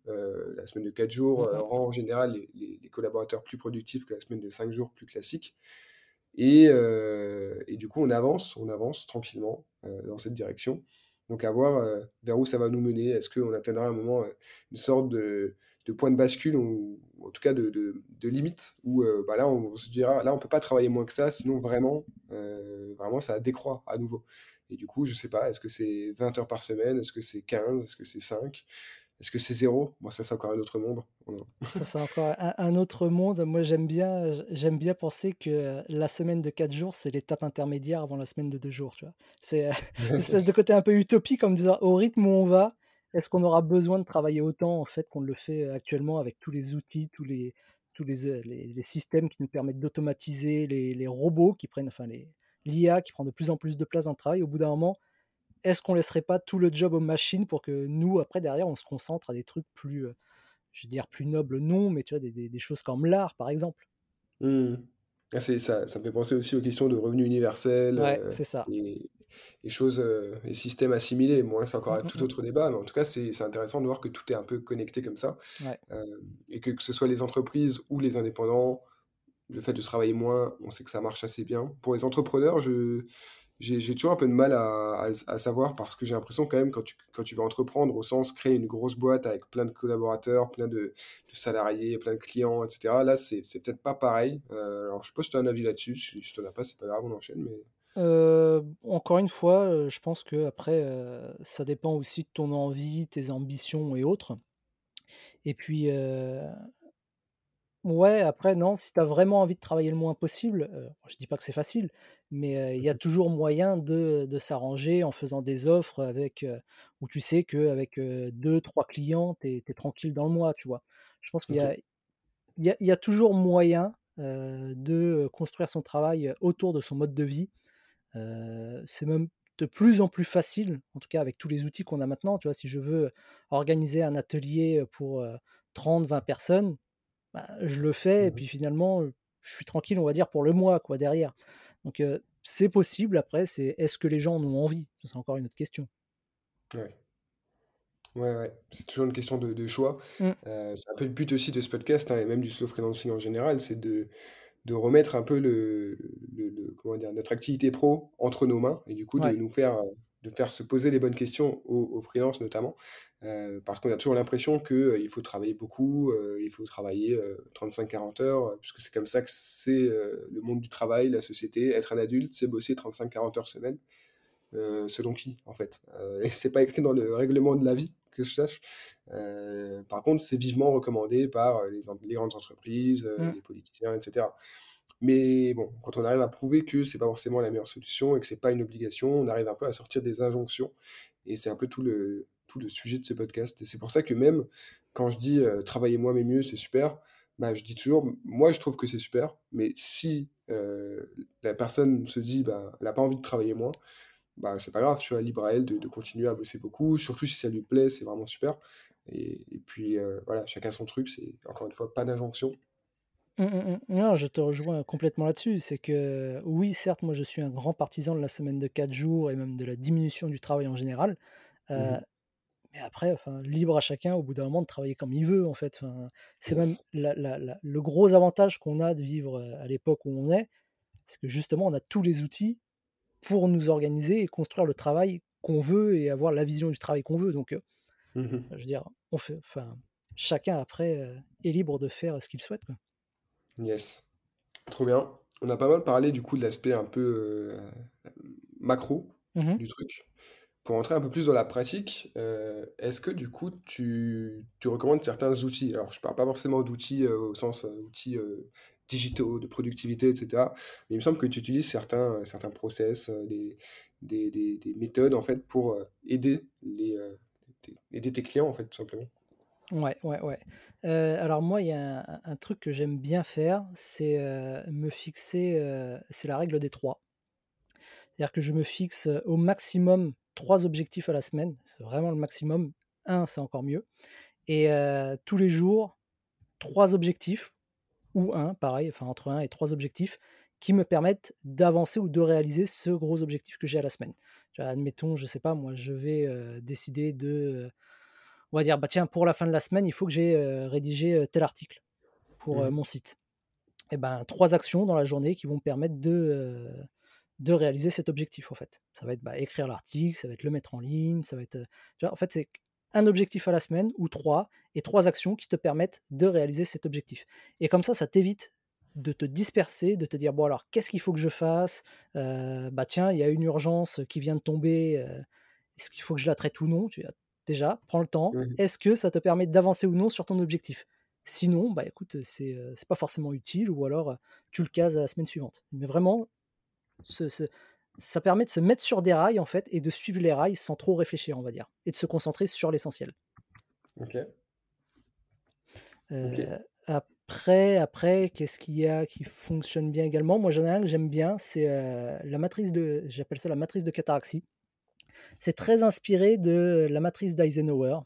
La semaine de 4 jours, Mmh rend en général les les les collaborateurs plus productifs que la semaine de 5 jours plus classique et et du coup, on avance, on avance tranquillement, heu, dans cette direction. Donc à voir, heu, vers où ça va nous mener. Est-ce qu'on atteindra un moment, heu, une sorte de point de bascule ou en tout cas de limite où, bah, là, on se dira: «Là, on peut pas travailler moins que ça, sinon vraiment, vraiment ça décroît à nouveau» et du coup, je sais pas, est-ce que c'est 20 heures par semaine? Est-ce que c'est 15? Est-ce que c'est 5? Est-ce que c'est 0? Bon, ça, c'est encore un autre monde. Ça, c'est encore un un autre monde. Moi, j'aime bien, j'aime bien penser que, la semaine de 4 jours, c'est l'étape intermédiaire avant la semaine de 2 jours, tu vois? C'est, heu, l'espèce de côté un peu utopique en me disant: «Au rythme où on va, est-ce qu'on aura besoin de travailler autant, en fait, qu'on le fait, heu, actuellement avec tous les outils, tous les tous les, heu, les les systèmes qui nous permettent d'automatiser, les les robots qui prennent enfin les l'IA qui prend de plus en plus de place dans le travail?» au bout d'un moment, est-ce qu'on laisserait pas tout le job aux machines pour que nous, après, derrière, on se concentre à des trucs plus, je veux dire plus nobles, non, mais tu vois, des des des choses comme l'art, par exemple. Mmh. Ah, ça ça me fait penser aussi aux questions de revenu universel, Ouais, heu c'est ça. et et choses, et systèmes assimilés. Bon, là, c'est encore Mmh, un mmh tout mh. autre débat, mais en tout cas, c'est intéressant de voir que tout est un peu connecté comme ça, Ouais. hem et que que ce soit les entreprises ou les indépendants, le fait de travailler moins, on sait que ça marche assez bien. Pour les entrepreneurs, je j'ai toujours un peu de mal à savoir parce que j'ai l'impression quand même quand tu quand tu vas entreprendre au sens créer une grosse boîte avec plein de collaborateurs, plein de salariés, plein de clients et cetera. Là, c'est peut-être pas pareil. Heu, alors je sais pas si tu as un avis là-dessus, si tu en as pas, c'est pas grave, on enchaîne, mais Heu, encore une fois, heu, je pense qu'après, heu, ça dépend aussi de ton envie, tes ambitions et autres et puis, Ouais, après non, si tu as vraiment envie de travailler le moins possible, heu, je dis pas que c'est facile, mais heu, il y a Mmh toujours moyen de de s'arranger en faisant des offres avec, heu, où tu sais qu'avec, heu, 2-3 clients, tu es tranquille dans le mois, tu vois? Je pense qu'il y a y a il y a toujours moyen, de, construire son travail, autour de son mode de vie. C'est même de plus en plus facile, en tout cas avec tous les outils qu'on a maintenant, tu vois? Si je veux organiser un atelier, pour, heu, 30-20 personnes, bah, je le fais et Mmh puis finalement, je suis tranquille, on va dire, pour le mois, quoi, derrière. Donc c'est possible, après, c'est est-ce que les gens en ont envie? C'est encore une autre question. Ouais. Ouais, ouais, c'est toujours une question de de choix. Mmh. C'est un peu le but aussi de ce podcast, hein, et même du slow freelancing en général, c'est de de remettre un peu le le le comment dire? Notre activité pro entre nos mains et du coup de nous faire, de faire se poser les bonnes questions aux aux freelances notamment. Heu, parce qu'on a toujours l'impression que, heu, il faut travailler beaucoup, heu, il faut travailler, heu, 35-40 heures, heu, puisque c'est comme ça que c'est, le monde du travail, la société. Être un adulte, c'est bosser 35-40 heures semaine. Selon qui, en fait? Et c'est pas écrit dans le règlement de la vie, que je sache. Par contre, c'est vivement recommandé par, les grandes entreprises, Mmh. les politiciens et cetera. Mais bon, quand on arrive à prouver que c'est pas forcément la meilleure solution et que c'est pas une obligation, on arrive un peu à sortir des injonctions et c'est un peu tout le tout le sujet de ce podcast et c'est pour ça que même quand je dis, heu: «Travailler moins mais mieux, c'est super», bah, je dis toujours: «Moi, je trouve que c'est super, mais si, heu, la personne se dit, bah, elle a pas envie de travailler moins, bah, c'est pas grave, tu vois? Libre à elle de continuer à bosser beaucoup, surtout si ça lui plaît, c'est vraiment super et puis, heu, voilà, chacun son truc, c'est encore une fois pas d'injonction. Mmh, mmh mh. Non, je te rejoins complètement là-dessus. C'est que oui, certes, moi je suis un grand partisan de la semaine de 4 jours et même de la diminution du travail en général. Mmh mh. mais après, enfin, libre à chacun au bout d'un moment de travailler comme il veut en fait. Enfin, c'est même Yes. la la la le gros avantage qu'on a de vivre, heu, à l'époque où on est, c'est que justement on a tous les outils pour nous organiser et construire le travail qu'on veut et avoir la vision du travail qu'on veut. Donc, Mmh mh. je veux dire, on fait enfin, chacun après, est libre de faire ce qu'il souhaite, quoi. Yes. Trop bien. On a pas mal parlé du coup de l'aspect un peu, heu, macro Mmh du truc. Pour entrer un peu plus dans la pratique, heu, est-ce que du coup tu tu recommandes certains outils? Alors je parle pas forcément d'outils, heu, au sens, outils, digitaux, de productivité et cetera. Mais il me semble que tu utilises certains, certains process, des des des des méthodes en fait pour, aider les, aider tes clients en fait tout simplement. Ouais, ouais, ouais. Heu, alors moi, il y a un truc que j'aime bien faire, c'est, heu, me fixer, heu, c'est la règle des 3. C'est-à-dire que je me fixe, au maximum 3 objectifs à la semaine, c'est vraiment le maximum. Un, c'est encore mieux et tous les jours, 3 objectifs ou un, pareil, enfin entre un et 3 objectifs qui me permettent d'avancer ou de réaliser ce gros objectif que j'ai à la semaine. Admettons, je sais pas moi, je vais, décider de, on va dire: «Bah tiens, pour la fin de la semaine, il faut que j'ai, heu, rédigé, heu, tel article pour, heu, Mmh mon site». Et ben, 3 actions dans la journée qui vont me permettre de, de réaliser cet objectif, en fait. Ça va être, bah, écrire l'article, ça va être le mettre en ligne, ça va être, heu, tu vois? En fait, c'est un objectif à la semaine ou 3 et 3 actions qui te permettent de réaliser cet objectif. Et comme ça, ça t'évite de te disperser, de te dire: «Bon alors, qu'est-ce qu'il faut que je fasse? Bah, tiens, il y a une urgence qui vient de tomber, est-ce qu'il faut que je la traite ou non?» tu? Déjà, prends le temps. Mmh Est-ce que ça te permet d'avancer ou non sur ton objectif? Sinon, bah, écoute, c'est, pas forcément utile ou alors, tu le cases à la semaine suivante. Mais vraiment, ce ce ça permet de se mettre sur des rails, en fait et de suivre les rails sans trop réfléchir, on va dire et de se concentrer sur l'essentiel. OK. OK. Heu, après après, qu'est-ce qu'il y a qui fonctionne bien également? Moi, j'en ai un que j'aime bien, c'est, la matrice de j'appelle ça la matrice de Cataraxie. C'est très inspiré de la matrice d'Eisenhower.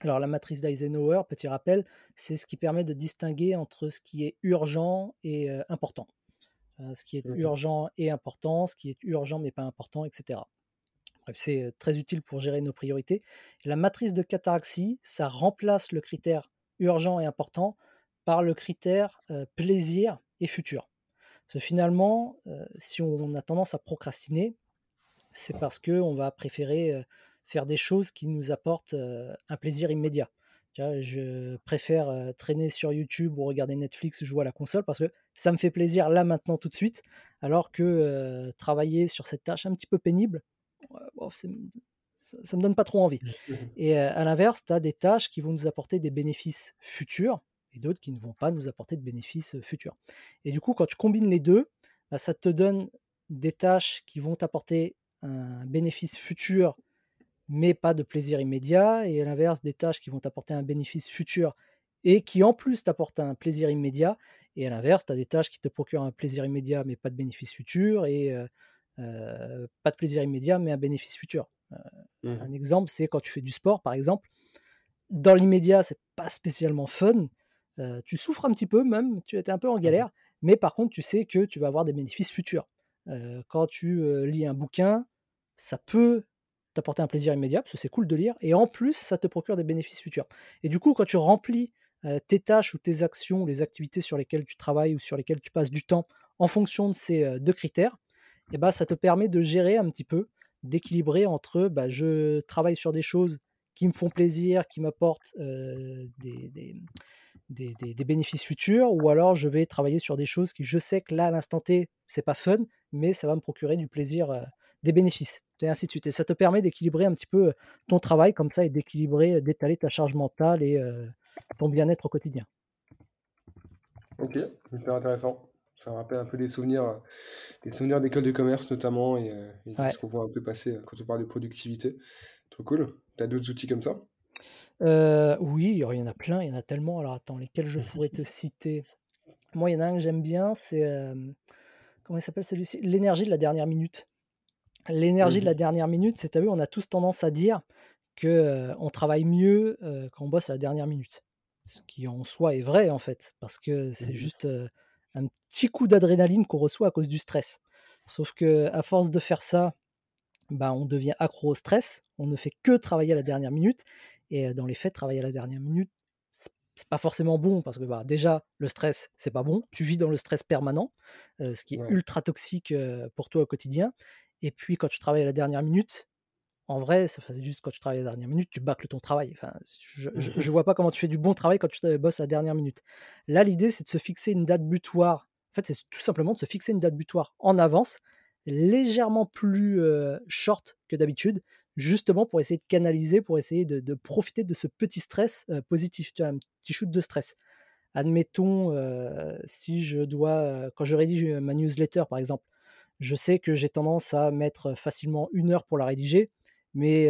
Alors la matrice d'Eisenhower, petit rappel, c'est ce qui permet de distinguer entre ce qui est urgent et heu, important. Heu, ce qui est Mmh mh. urgent et important, ce qui est urgent mais pas important et cetera. Bref, c'est, heu, très utile pour gérer nos priorités. La matrice de Cataraxie, ça remplace le critère urgent et important par le critère, plaisir et futur. Parce que finalement, si on a tendance à procrastiner, c'est parce qu'on va préférer, faire des choses qui nous apportent, un plaisir immédiat. Tu vois? Je préfère, traîner sur YouTube ou regarder Netflix, jouer à la console parce que ça me fait plaisir là, maintenant, tout de suite, alors que, travailler sur cette tâche un petit peu pénible, bon, ça ça me donne pas trop envie et à l'inverse, tu as des tâches qui vont nous apporter des bénéfices futurs et d'autres qui ne vont pas nous apporter de bénéfices futurs. Et du coup, quand tu combines les deux, bah, ça te donne des tâches qui vont t'apporter un bénéfice futur, mais pas de plaisir immédiat, et à l'inverse, des tâches qui vont t'apporter un bénéfice futur et qui en plus t'apportent un plaisir immédiat. Et à l'inverse, tu as des tâches qui te procurent un plaisir immédiat, mais pas de bénéfice futur, et pas de plaisir immédiat, mais un bénéfice futur. Mmh. Un exemple, c'est quand tu fais du sport, par exemple. Dans l'immédiat, c'est pas spécialement fun. tu souffres un petit peu même, tu étais un peu en Mmh galère, mais par contre, tu sais que tu vas avoir des bénéfices futurs. quand tu lis un bouquin, ça peut t'apporter un plaisir immédiat, parce que c'est cool de lire, et en plus, ça te procure des bénéfices futurs. Et du coup, quand tu remplis tes tâches ou tes actions, les activités sur lesquelles tu travailles ou sur lesquelles tu passes du temps en fonction de ces deux critères, bah, ça te permet de gérer un petit peu, d'équilibrer entre bah, je travaille sur des choses qui me font plaisir, qui m'apportent des, des, bénéfices futurs, ou alors je vais travailler sur des choses qui je sais que là à l'instant T c'est pas fun, mais ça va me procurer du plaisir, des bénéfices, et ainsi de suite. Et ça te permet d'équilibrer un petit peu ton travail comme ça et d'équilibrer, d'étaler ta charge mentale et ton bien-être au quotidien. Ok, hyper intéressant. Ça me rappelle un peu des souvenirs, des souvenirs d'école de commerce notamment et, ce qu'on voit un peu passer quand on parle de productivité. Trop cool. Tu as d'autres outils comme ça? Oui, il y en a plein, il y en a tellement. Alors attends, lesquels je pourrais te citer? Moi, il y en a un que j'aime bien, c'est comment il s'appelle celui-ci? L'énergie de la dernière minute. L'énergie de Mmh la dernière minute, c'est, tu vu, on a tous tendance à dire que on travaille mieux quand on bosse à la dernière minute. Ce qui en soi est vrai en fait, parce que c'est Mmh juste un petit coup d'adrénaline qu'on reçoit à cause du stress. Sauf que à force de faire ça, bah, on devient accro au stress, on ne fait que travailler à la dernière minute. Et dans les faits, travailler à la dernière minute, c'est pas forcément bon parce que bah, déjà, le stress, c'est pas bon. Tu vis dans le stress permanent, ce qui est ultra toxique pour toi au quotidien. Et puis, quand tu travailles à la dernière minute, en vrai, ça c'est juste quand tu travailles à la dernière minute, tu bâcles ton travail. Enfin, je, je, vois pas comment tu fais du bon travail quand tu bosses à la dernière minute. Là, l'idée, c'est de se fixer une date butoir. En fait, c'est tout simplement de se fixer une date butoir en avance, légèrement plus short que d'habitude, justement pour essayer de canaliser, pour essayer de, profiter de ce petit stress positif, tu as un petit shoot de stress. Admettons, si je dois, quand je rédige ma newsletter par exemple, je sais que j'ai tendance à mettre facilement une heure pour la rédiger, mais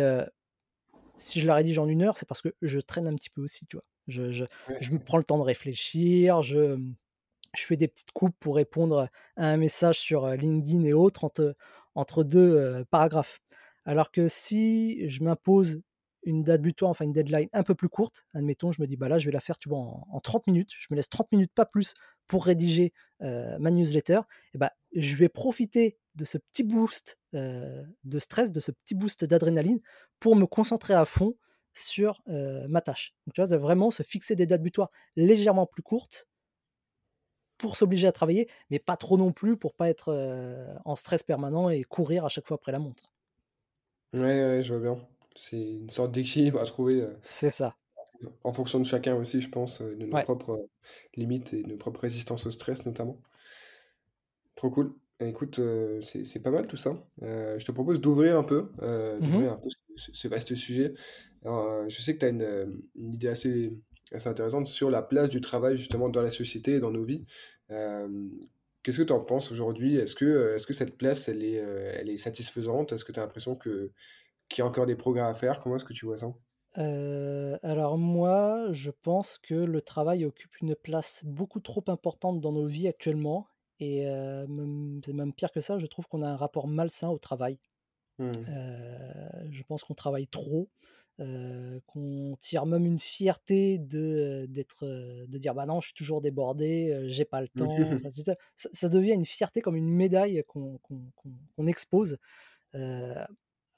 si je la rédige en une heure, c'est parce que je traîne un petit peu aussi, tu vois. Je, je, je me prends le temps de réfléchir, je, je fais des petites coupes pour répondre à un message sur LinkedIn et autres entre, entre deux paragraphes. Alors que si je m'impose une date butoir, enfin une deadline un peu plus courte, admettons, je me dis, bah là, je vais la faire, tu vois, en, 30 minutes, je me laisse 30 minutes, pas plus, pour rédiger ma newsletter, et bah, je vais profiter de ce petit boost de stress, de ce petit boost d'adrénaline, pour me concentrer à fond sur ma tâche. Donc, tu vois, c'est vraiment se fixer des dates butoirs légèrement plus courtes pour s'obliger à travailler, mais pas trop non plus pour pas être en stress permanent et courir à chaque fois après la montre. Ouais, ouais, je vois bien. C'est une sorte d'équilibre à trouver C'est ça. en fonction de chacun aussi, je pense, de nos propres limites et de nos propres résistances au stress notamment. Trop cool. Écoute, c'est pas mal tout ça. je te propose d'ouvrir un peu, Mmh d'ouvrir un peu ce, vaste sujet. je sais que tu as une, une idée assez, assez intéressante sur la place du travail justement dans la société et dans nos vies. Qu'est-ce que tu en penses aujourd'hui? Est-ce que, est-ce que cette place, elle est, elle est satisfaisante? Est-ce que tu as l'impression que, qu'il y a encore des progrès à faire Comment est-ce que tu vois ça? Alors moi, je pense que le travail occupe une place beaucoup trop importante dans nos vies actuellement et c'est même pire que ça, je trouve qu'on a un rapport malsain au travail. Mmh. je pense qu'on travaille trop, qu'on tire même une fierté de, d'être, de dire: «Bah non, je suis toujours débordé, j'ai pas le temps». ça devient une fierté comme une médaille qu'on qu'on expose,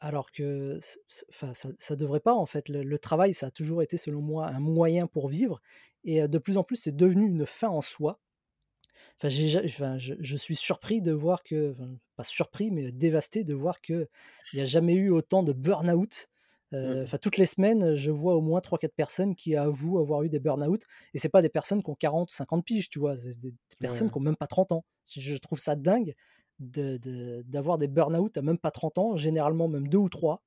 alors que enfin, ça ne devrait pas en fait. Le travail, ça a toujours été selon moi un moyen pour vivre et de plus en plus, c'est devenu une fin en soi. Enfin, je suis surpris de voir que pas surpris, mais dévasté de voir qu'il n'y a jamais eu autant de burn-out Mmh. enfin, toutes les semaines, je vois au moins 3-4 personnes qui avouent avoir eu des burn-out. Et c'est pas des personnes qui ont 40, 50 piges, tu vois. C'est des, personnes qui ont même pas 30 ans. Je trouve ça dingue d'avoir de, des burn-out à même pas 30 ans, généralement même 2 ou 3.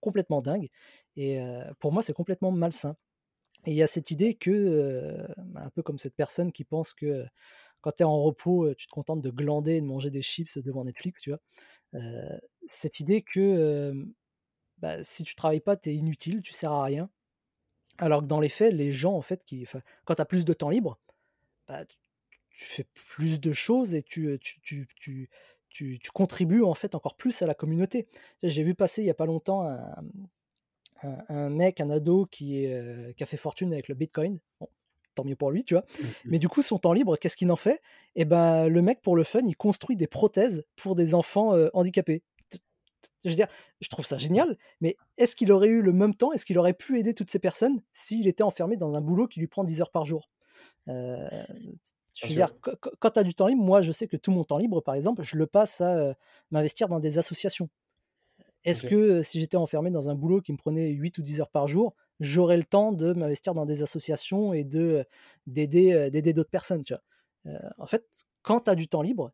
Complètement dingue. Et pour moi, c'est complètement malsain. Et il y a cette idée que, bah, un peu comme cette personne qui pense que, quand tu es en repos, tu te contentes de glander et de manger des chips devant Netflix, tu vois? Cette idée que, bah, si tu travailles pas, tu es inutile, tu sers à rien. Alors que dans les faits, les gens en fait qui quand tu as plus de temps libre, bah, tu fais plus de choses et tu, tu tu tu tu tu contribues en fait encore plus à la communauté. J'ai vu passer il y a pas longtemps un, un un mec, un ado qui est, qui a fait fortune avec le bitcoin. Bon, tant mieux pour lui, tu vois? Mmh. Mais du coup, son temps libre, qu'est-ce qu'il en fait? Et bah, le mec, pour le fun, il construit des prothèses pour des enfants, handicapés. Je veux dire, je trouve ça génial, mais est-ce qu'il aurait eu le même temps? Est-ce qu'il aurait pu aider toutes ces personnes s'il était enfermé dans un boulot qui lui prend 10 heures par jour? Heu, je Bien veux dire, quand tu as du temps libre, moi, je sais que tout mon temps libre, par exemple, je le passe à, m'investir dans des associations. Est-ce que, si j'étais enfermé dans un boulot qui me prenait 8 ou 10 heures par jour, j'aurais le temps de m'investir dans des associations et de, d'aider, d'autres personnes, tu vois? Heu, en fait, quand tu as du temps libre,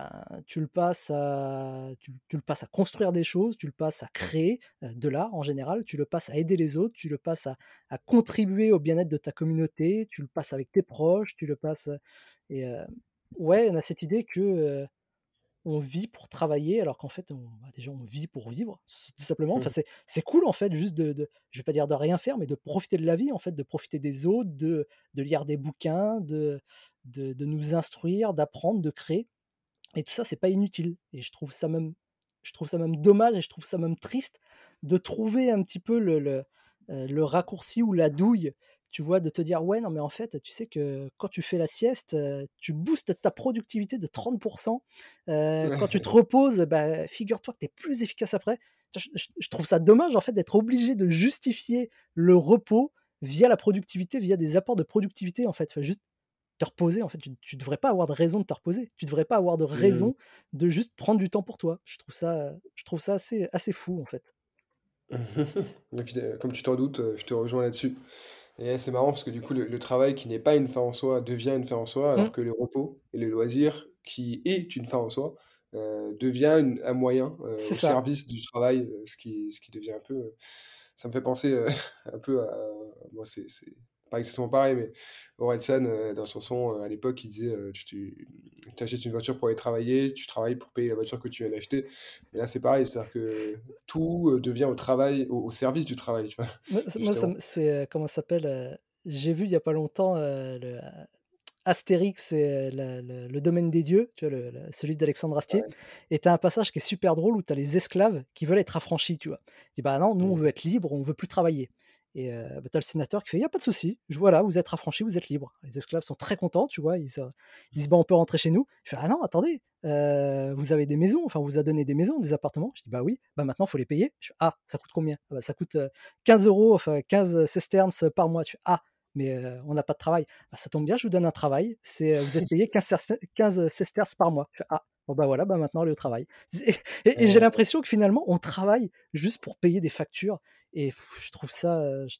ben, tu le passes à tu tu le passes à construire des choses, tu le passes à créer, de l'art en général, tu le passes à aider les autres, tu le passes à à contribuer au bien-être de ta communauté, tu le passes avec tes proches, tu le passes, et ouais, on a cette idée que, on vit pour travailler alors qu'en fait, on bah, déjà, on vit pour vivre, tout simplement. Enfin, c'est c'est cool, en fait, juste de de je vais pas dire de rien faire, mais de profiter de la vie, en fait, de profiter des autres, de de lire des bouquins, de de de nous instruire, d'apprendre, de créer et tout ça, c'est pas inutile et je trouve ça même je trouve ça même dommage et je trouve ça même triste de trouver un petit peu le le, heu, le raccourci ou la douille, tu vois? De te dire: «Ouais, non, mais en fait, tu sais que quand tu fais la sieste, heu, tu boostes ta productivité de 30 heu, quand tu te reposes, bah, figure-toi que tu es plus efficace après». Je je je trouve ça dommage, en fait, d'être obligé de justifier le repos via la productivité, via des apports de productivité, en fait. Enfin, juste te reposer, en fait, tu tu devrais pas avoir de raison de te reposer. Tu devrais pas avoir de Mmh. raison de juste prendre du temps pour toi. Je trouve ça, je trouve ça assez assez fou, en fait. Donc comme tu t'en doutes, heu, je te rejoins là-dessus et c'est marrant parce que du coup le le travail qui n'est pas une fin en soi devient une fin en soi, Mmh, alors que le repos et le loisir qui est une fin en soi, heu, devient une un moyen, c'est au ça. service du travail, ce qui ce qui devient un peu, ça me fait penser, un peu à moi c'est c'est pas exactement pareil, mais Orelsan, heu, dans son son, heu, à l'époque, il disait, heu: «Tu achètes une voiture pour aller travailler, tu travailles pour payer la voiture que tu viens d'acheter». Et là, c'est pareil, c'est-à-dire que tout, heu, devient au travail au au service du travail, tu vois? Moi c'est, comment ça s'appelle, j'ai vu il y a pas longtemps, le, Astérix et le le le domaine des dieux, tu vois? Le le celui d'Alexandre Astier Ouais. et tu as un passage qui est super drôle où tu as les esclaves qui veulent être affranchis, tu vois? Dit: «Bah non, nous on Mmh. veut être libres, on veut plus travailler» et bah, tu as le sénateur qui fait: «Il y a pas de souci, je voilà, vous êtes affranchis, vous êtes libres». Les esclaves sont très contents, tu vois? Ils se ils disent: «Bah, on peut rentrer chez nous». Je fais: «Ah non, attendez, vous avez des maisons, enfin on vous a donné des maisons, des appartements?» je dis: «Bah oui». «Bah maintenant, faut les payer». Je fais: «Ah, ça coûte combien?» «Ah bah ça coûte, heu, 15 €, enfin 15 sesterces par mois». Je fais: «Ah, mais on n'a pas de travail». «Bah ça tombe bien, je vous donne un travail, c'est, vous êtes payé 15 serce 15 sesterces par mois». Je fais: «Ah, bon bah voilà, bah maintenant au travail». Et et j'ai l'impression que finalement on travaille juste pour payer des factures et pff, je trouve ça, je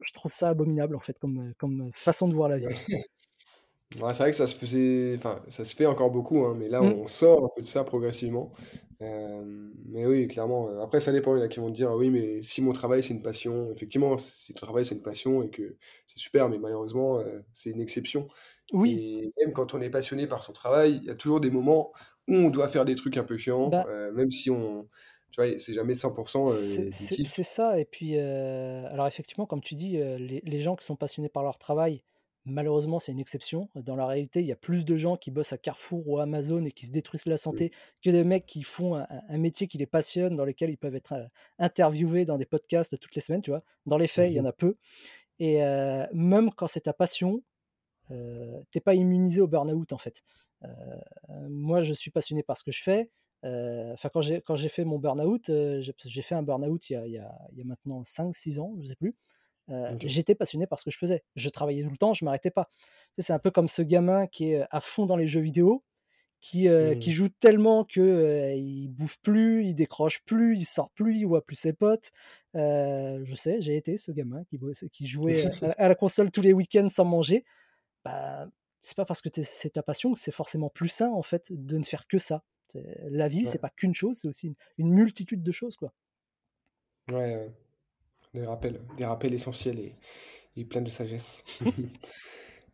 je trouve ça abominable en fait comme, comme, façon de voir la vie. ouais. C'est vrai que ça se faisait enfin, ça se fait encore beaucoup, hein, mais là, Mmh, on sort un peu de ça progressivement. Mais oui, clairement, après ça dépend, il y en a qui vont te dire: «Oui, mais si mon travail, c'est une passion», effectivement, si ton travail, c'est une passion et que c'est super, mais malheureusement, heu, c'est une exception oui, et même quand on est passionné par son travail, il y a toujours des moments où on doit faire des trucs un peu chiants, bah heu, même si on tu vois, c'est jamais 100 C'est heu, du c'est ça et puis, heu, alors effectivement comme tu dis, les les gens qui sont passionnés par leur travail, malheureusement c'est une exception. Dans la réalité, il y a plus de gens qui bossent à Carrefour ou Amazon et qui se détruisent la Mmh. santé que des mecs qui font un métier qui les passionne, dans lequel ils peuvent être, interviewés dans des podcasts toutes les semaines, tu vois? Dans les faits, il y en Mmh a peu et même quand c'est ta passion, tu pas immunisé au burn-out en fait. Moi je suis passionné par ce que je fais, enfin quand j'ai quand j'ai fait mon burn-out, j'ai fait un burn-out il y a il y a il y a maintenant cinq six ans, je sais plus. J'étais passionné par ce que je faisais. Je travaillais tout le temps, je m'arrêtais pas. C'est un peu comme ce gamin qui est, à fond dans les jeux vidéo, qui, heu, Mmh. qui joue tellement que, heu, il bouffe plus, il décroche plus, il sort plus, il voit plus ses potes. Je sais, j'ai été ce gamin qui qui jouait, à la console tous les week-ends sans manger. Bah, c'est pas parce que c'est ta passion que c'est forcément plus sain, en fait, de ne faire que ça. La vie, c'est pas qu'une chose, c'est aussi une une multitude de choses, quoi. ouais, ouais. Des rappels des rappels essentiels et et plein de sagesse.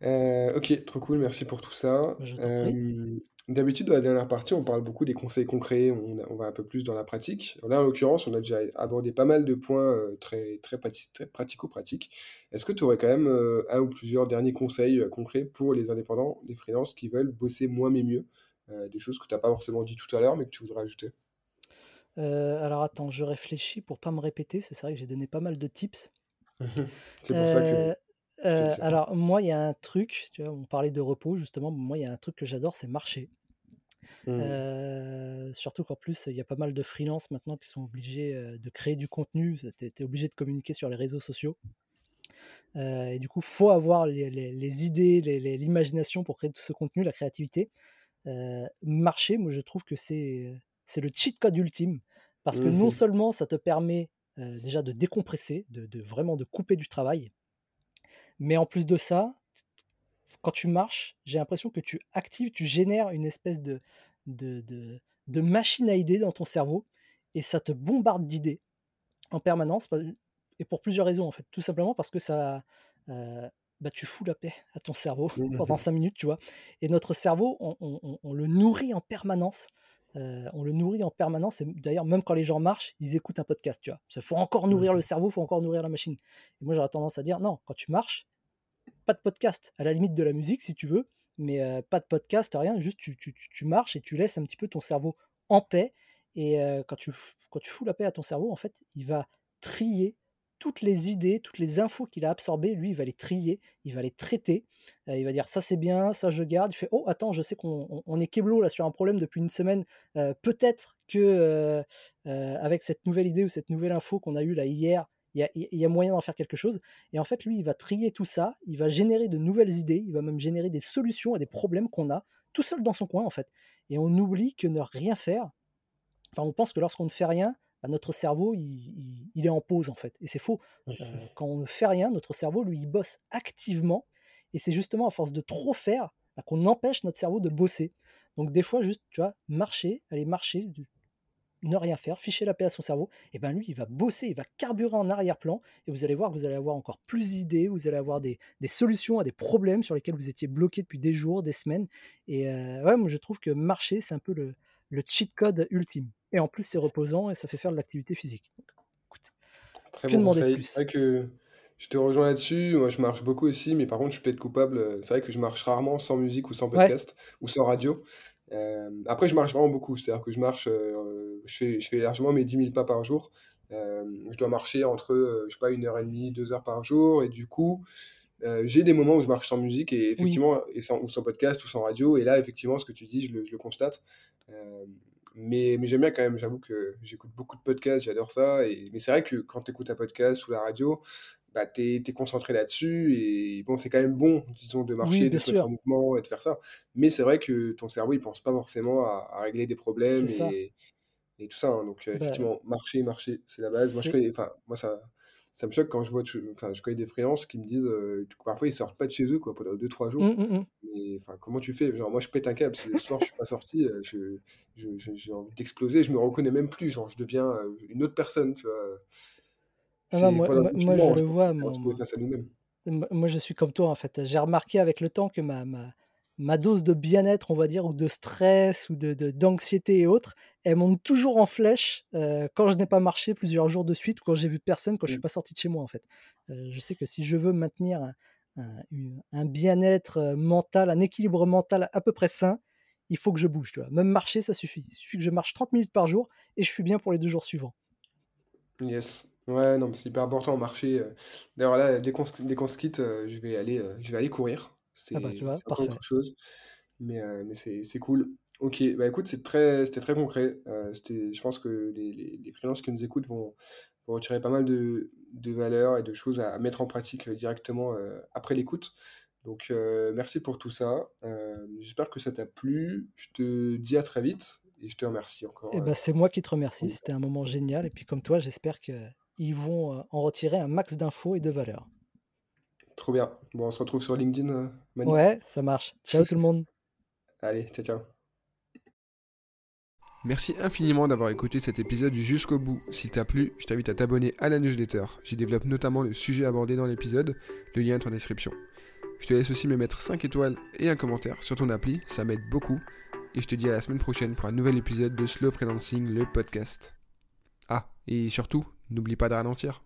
Euh, ok, trop cool, merci pour tout ça. Bah, je d'habitude, dans la dernière partie, on parle beaucoup des conseils concrets, on, on va un peu plus dans la pratique. Là, en l'occurrence, on a déjà abordé pas mal de points euh, très, très, très pratico-pratiques. Est-ce que tu aurais quand même un ou plusieurs derniers conseils concrets pour les indépendants, les freelances qui veulent bosser moins mais mieux Des choses que tu n'as pas forcément dit tout à l'heure, mais que tu voudrais ajouter? Alors attends, je réfléchis pour pas me répéter, c'est vrai que j'ai donné pas mal de tips. C'est pour ça que alors moi, il y a un truc, tu vois, on parlait de repos justement, moi, il y a un truc que j'adore, c'est marcher. Mmh. surtout qu'en plus, il y a pas mal de freelances maintenant qui sont obligés, de créer du contenu. Tu es obligé de communiquer sur les réseaux sociaux. et du coup, faut avoir les idées, l'imagination pour créer tout ce contenu, la créativité. marcher, moi, je trouve que c'est, c'est le cheat code ultime parce que non Mmh seulement ça te permet, déjà de décompresser, de de vraiment de couper du travail mais en plus de ça, quand tu marches, j'ai l'impression que tu actives, tu génères une espèce de de de de machine à idées dans ton cerveau et ça te bombarde d'idées en permanence et pour plusieurs raisons, en fait. Tout simplement parce que ça, heu, bah, tu fous la paix à ton cerveau pendant Mmh 5 minutes, tu vois? Et notre cerveau, on on on on le nourrit en permanence, on le nourrit en permanence et d'ailleurs, même quand les gens marchent, ils écoutent un podcast, tu vois? Il faut encore nourrir le cerveau, il faut encore nourrir la machine. Et moi, j'aurais tendance à dire: «Non, quand tu marches, pas de podcast, à la limite de la musique si tu veux, mais pas de podcast, rien, juste tu tu tu marches et tu laisses un petit peu ton cerveau en paix et quand tu quand tu fous la paix à ton cerveau, en fait, il va trier toutes les idées, toutes les infos qu'il a absorbées, lui, il va les trier, il va les traiter, heu, il va dire: «Ça, c'est bien, ça, je garde». Il fait: «Oh, attends, je sais qu'on on on est keblo là sur un problème depuis une semaine, heu, peut-être que, heu, avec cette nouvelle idée ou cette nouvelle info qu'on a eue là hier, il y y a moyen d'en faire quelque chose» et en fait, lui, il va trier tout ça, il va générer de nouvelles idées, il va même générer des solutions à des problèmes qu'on a, tout seul dans son coin, en fait. Et on oublie que ne rien faire enfin, on pense que lorsqu'on ne fait rien, bah, notre cerveau, il il il est en pause, en fait et c'est faux. Heu, quand on ne fait rien, notre cerveau, lui, il bosse activement et c'est justement à force de trop faire, bah, qu'on empêche notre cerveau de bosser. Donc des fois, juste, tu vois, marcher, aller marcher, ne rien faire, ficher la paix à son cerveau, et ben lui, il va bosser, il va carburer en arrière-plan, et vous allez voir que vous allez avoir encore plus d'idées, vous allez avoir des, des solutions à des problèmes sur lesquels vous étiez bloqué depuis des jours, des semaines. Et euh, ouais, moi je trouve que marcher, c'est un peu le, le cheat code ultime. Et en plus, c'est reposant et ça fait faire de l'activité physique. Donc, écoute, Très que bon demander conseil. C'est plus vrai que je te rejoins là-dessus. Moi, je marche beaucoup aussi, mais par contre, je peux être coupable. C'est vrai que je marche rarement sans musique ou sans Ouais, podcast ou sans radio. Euh, après, je marche vraiment beaucoup. C'est-à-dire que je marche, euh, je fais, je fais largement mes dix mille pas par jour. Euh, je dois marcher entre, je sais pas, une heure et demie, deux heures par jour. Et du coup, j'ai des moments où je marche sans musique et oui, effectivement, et sans, ou sans podcast ou sans radio. Et là, effectivement, ce que tu dis, je le, je le constate. Mais mais j'aime bien quand même. J'avoue que j'écoute beaucoup de podcasts, j'adore ça. Et, mais c'est vrai que quand tu écoutes un podcast ou la radio, bah, t'es, t'es concentré là-dessus. Et bon, c'est quand même bon, disons, de oui, marcher, de se mettre en mouvement et de faire ça. Mais c'est vrai que ton cerveau, il pense pas forcément à, à régler des problèmes et, et tout ça. hein. Donc, euh, Bah, effectivement, marcher, marcher, c'est la base. Moi, je connais, moi, ça, ça me choque quand je vois, enfin, je connais des freelances qui me disent euh, parfois ils sortent pas de chez eux, quoi, pendant deux trois jours. Hum, hum. Mais enfin, comment tu fais? Genre, moi, je pète un câble. Si le soir, je suis pas sorti, euh, je, je- je- j'ai envie d'exploser. Je me reconnais même plus. Genre, je deviens euh, une autre personne, tu vois. Ah non, C'est moi, moi, moi, je le vois, s'est mon, retrouvés mon- face à nous-mêmes. M moi, je suis comme toi, en fait. J'ai remarqué avec le temps que ma ma ma dose de bien-être, on va dire, ou de stress ou de de d'anxiété et autres, elle monte toujours en flèche, heu, quand je n'ai pas marché plusieurs jours de suite ou quand j'ai vu personne, quand je suis Mm. pas sorti de chez moi, en fait. Heu, je sais que si je veux maintenir un un bien-être, heu, mental, un équilibre mental à peu près sain, il faut que je bouge, tu vois? Même marcher, ça suffit. Il suffit que je marche 30 minutes par jour et je suis bien pour les 2 jours suivants. Yes. Ouais, non, c'est hyper important, marcher. euh. D'ailleurs, là, dès qu'on se, quitte, euh, je vais aller, euh, je vais aller courir. Ah bah, C'est Parfait. autre chose. Mais, euh, mais c'est cool. Ok, bah écoute, très, c'était très concret. Euh, je pense que les, les, les freelances qui nous écoutent vont, vont retirer pas mal de, de valeurs et de choses à, à mettre en pratique euh, directement euh, après l'écoute. Donc, merci pour tout ça. J'espère que ça t'a plu. Je te dis à très vite et je te remercie encore. Eh ben, c'est moi qui te remercie, c'était un moment génial et puis comme toi, j'espère qu'ils vont, en retirer un max d'infos et de valeur. Trop bien. Bon, on se retrouve sur LinkedIn, euh, Manu. Ouais, ça marche. Ciao tout le monde. Allez, ciao, ciao. Merci infiniment d'avoir écouté cet épisode jusqu'au bout. S'il t'a plu, je t'invite à t'abonner à la newsletter. J'y développe notamment le sujet abordé dans l'épisode, le lien est en description. Je te laisse aussi me mettre 5 étoiles et un commentaire sur ton appli, ça m'aide beaucoup. Et je te dis à la semaine prochaine pour un nouvel épisode de Slow Freelancing, le podcast. Ah, et surtout, n'oublie pas de ralentir.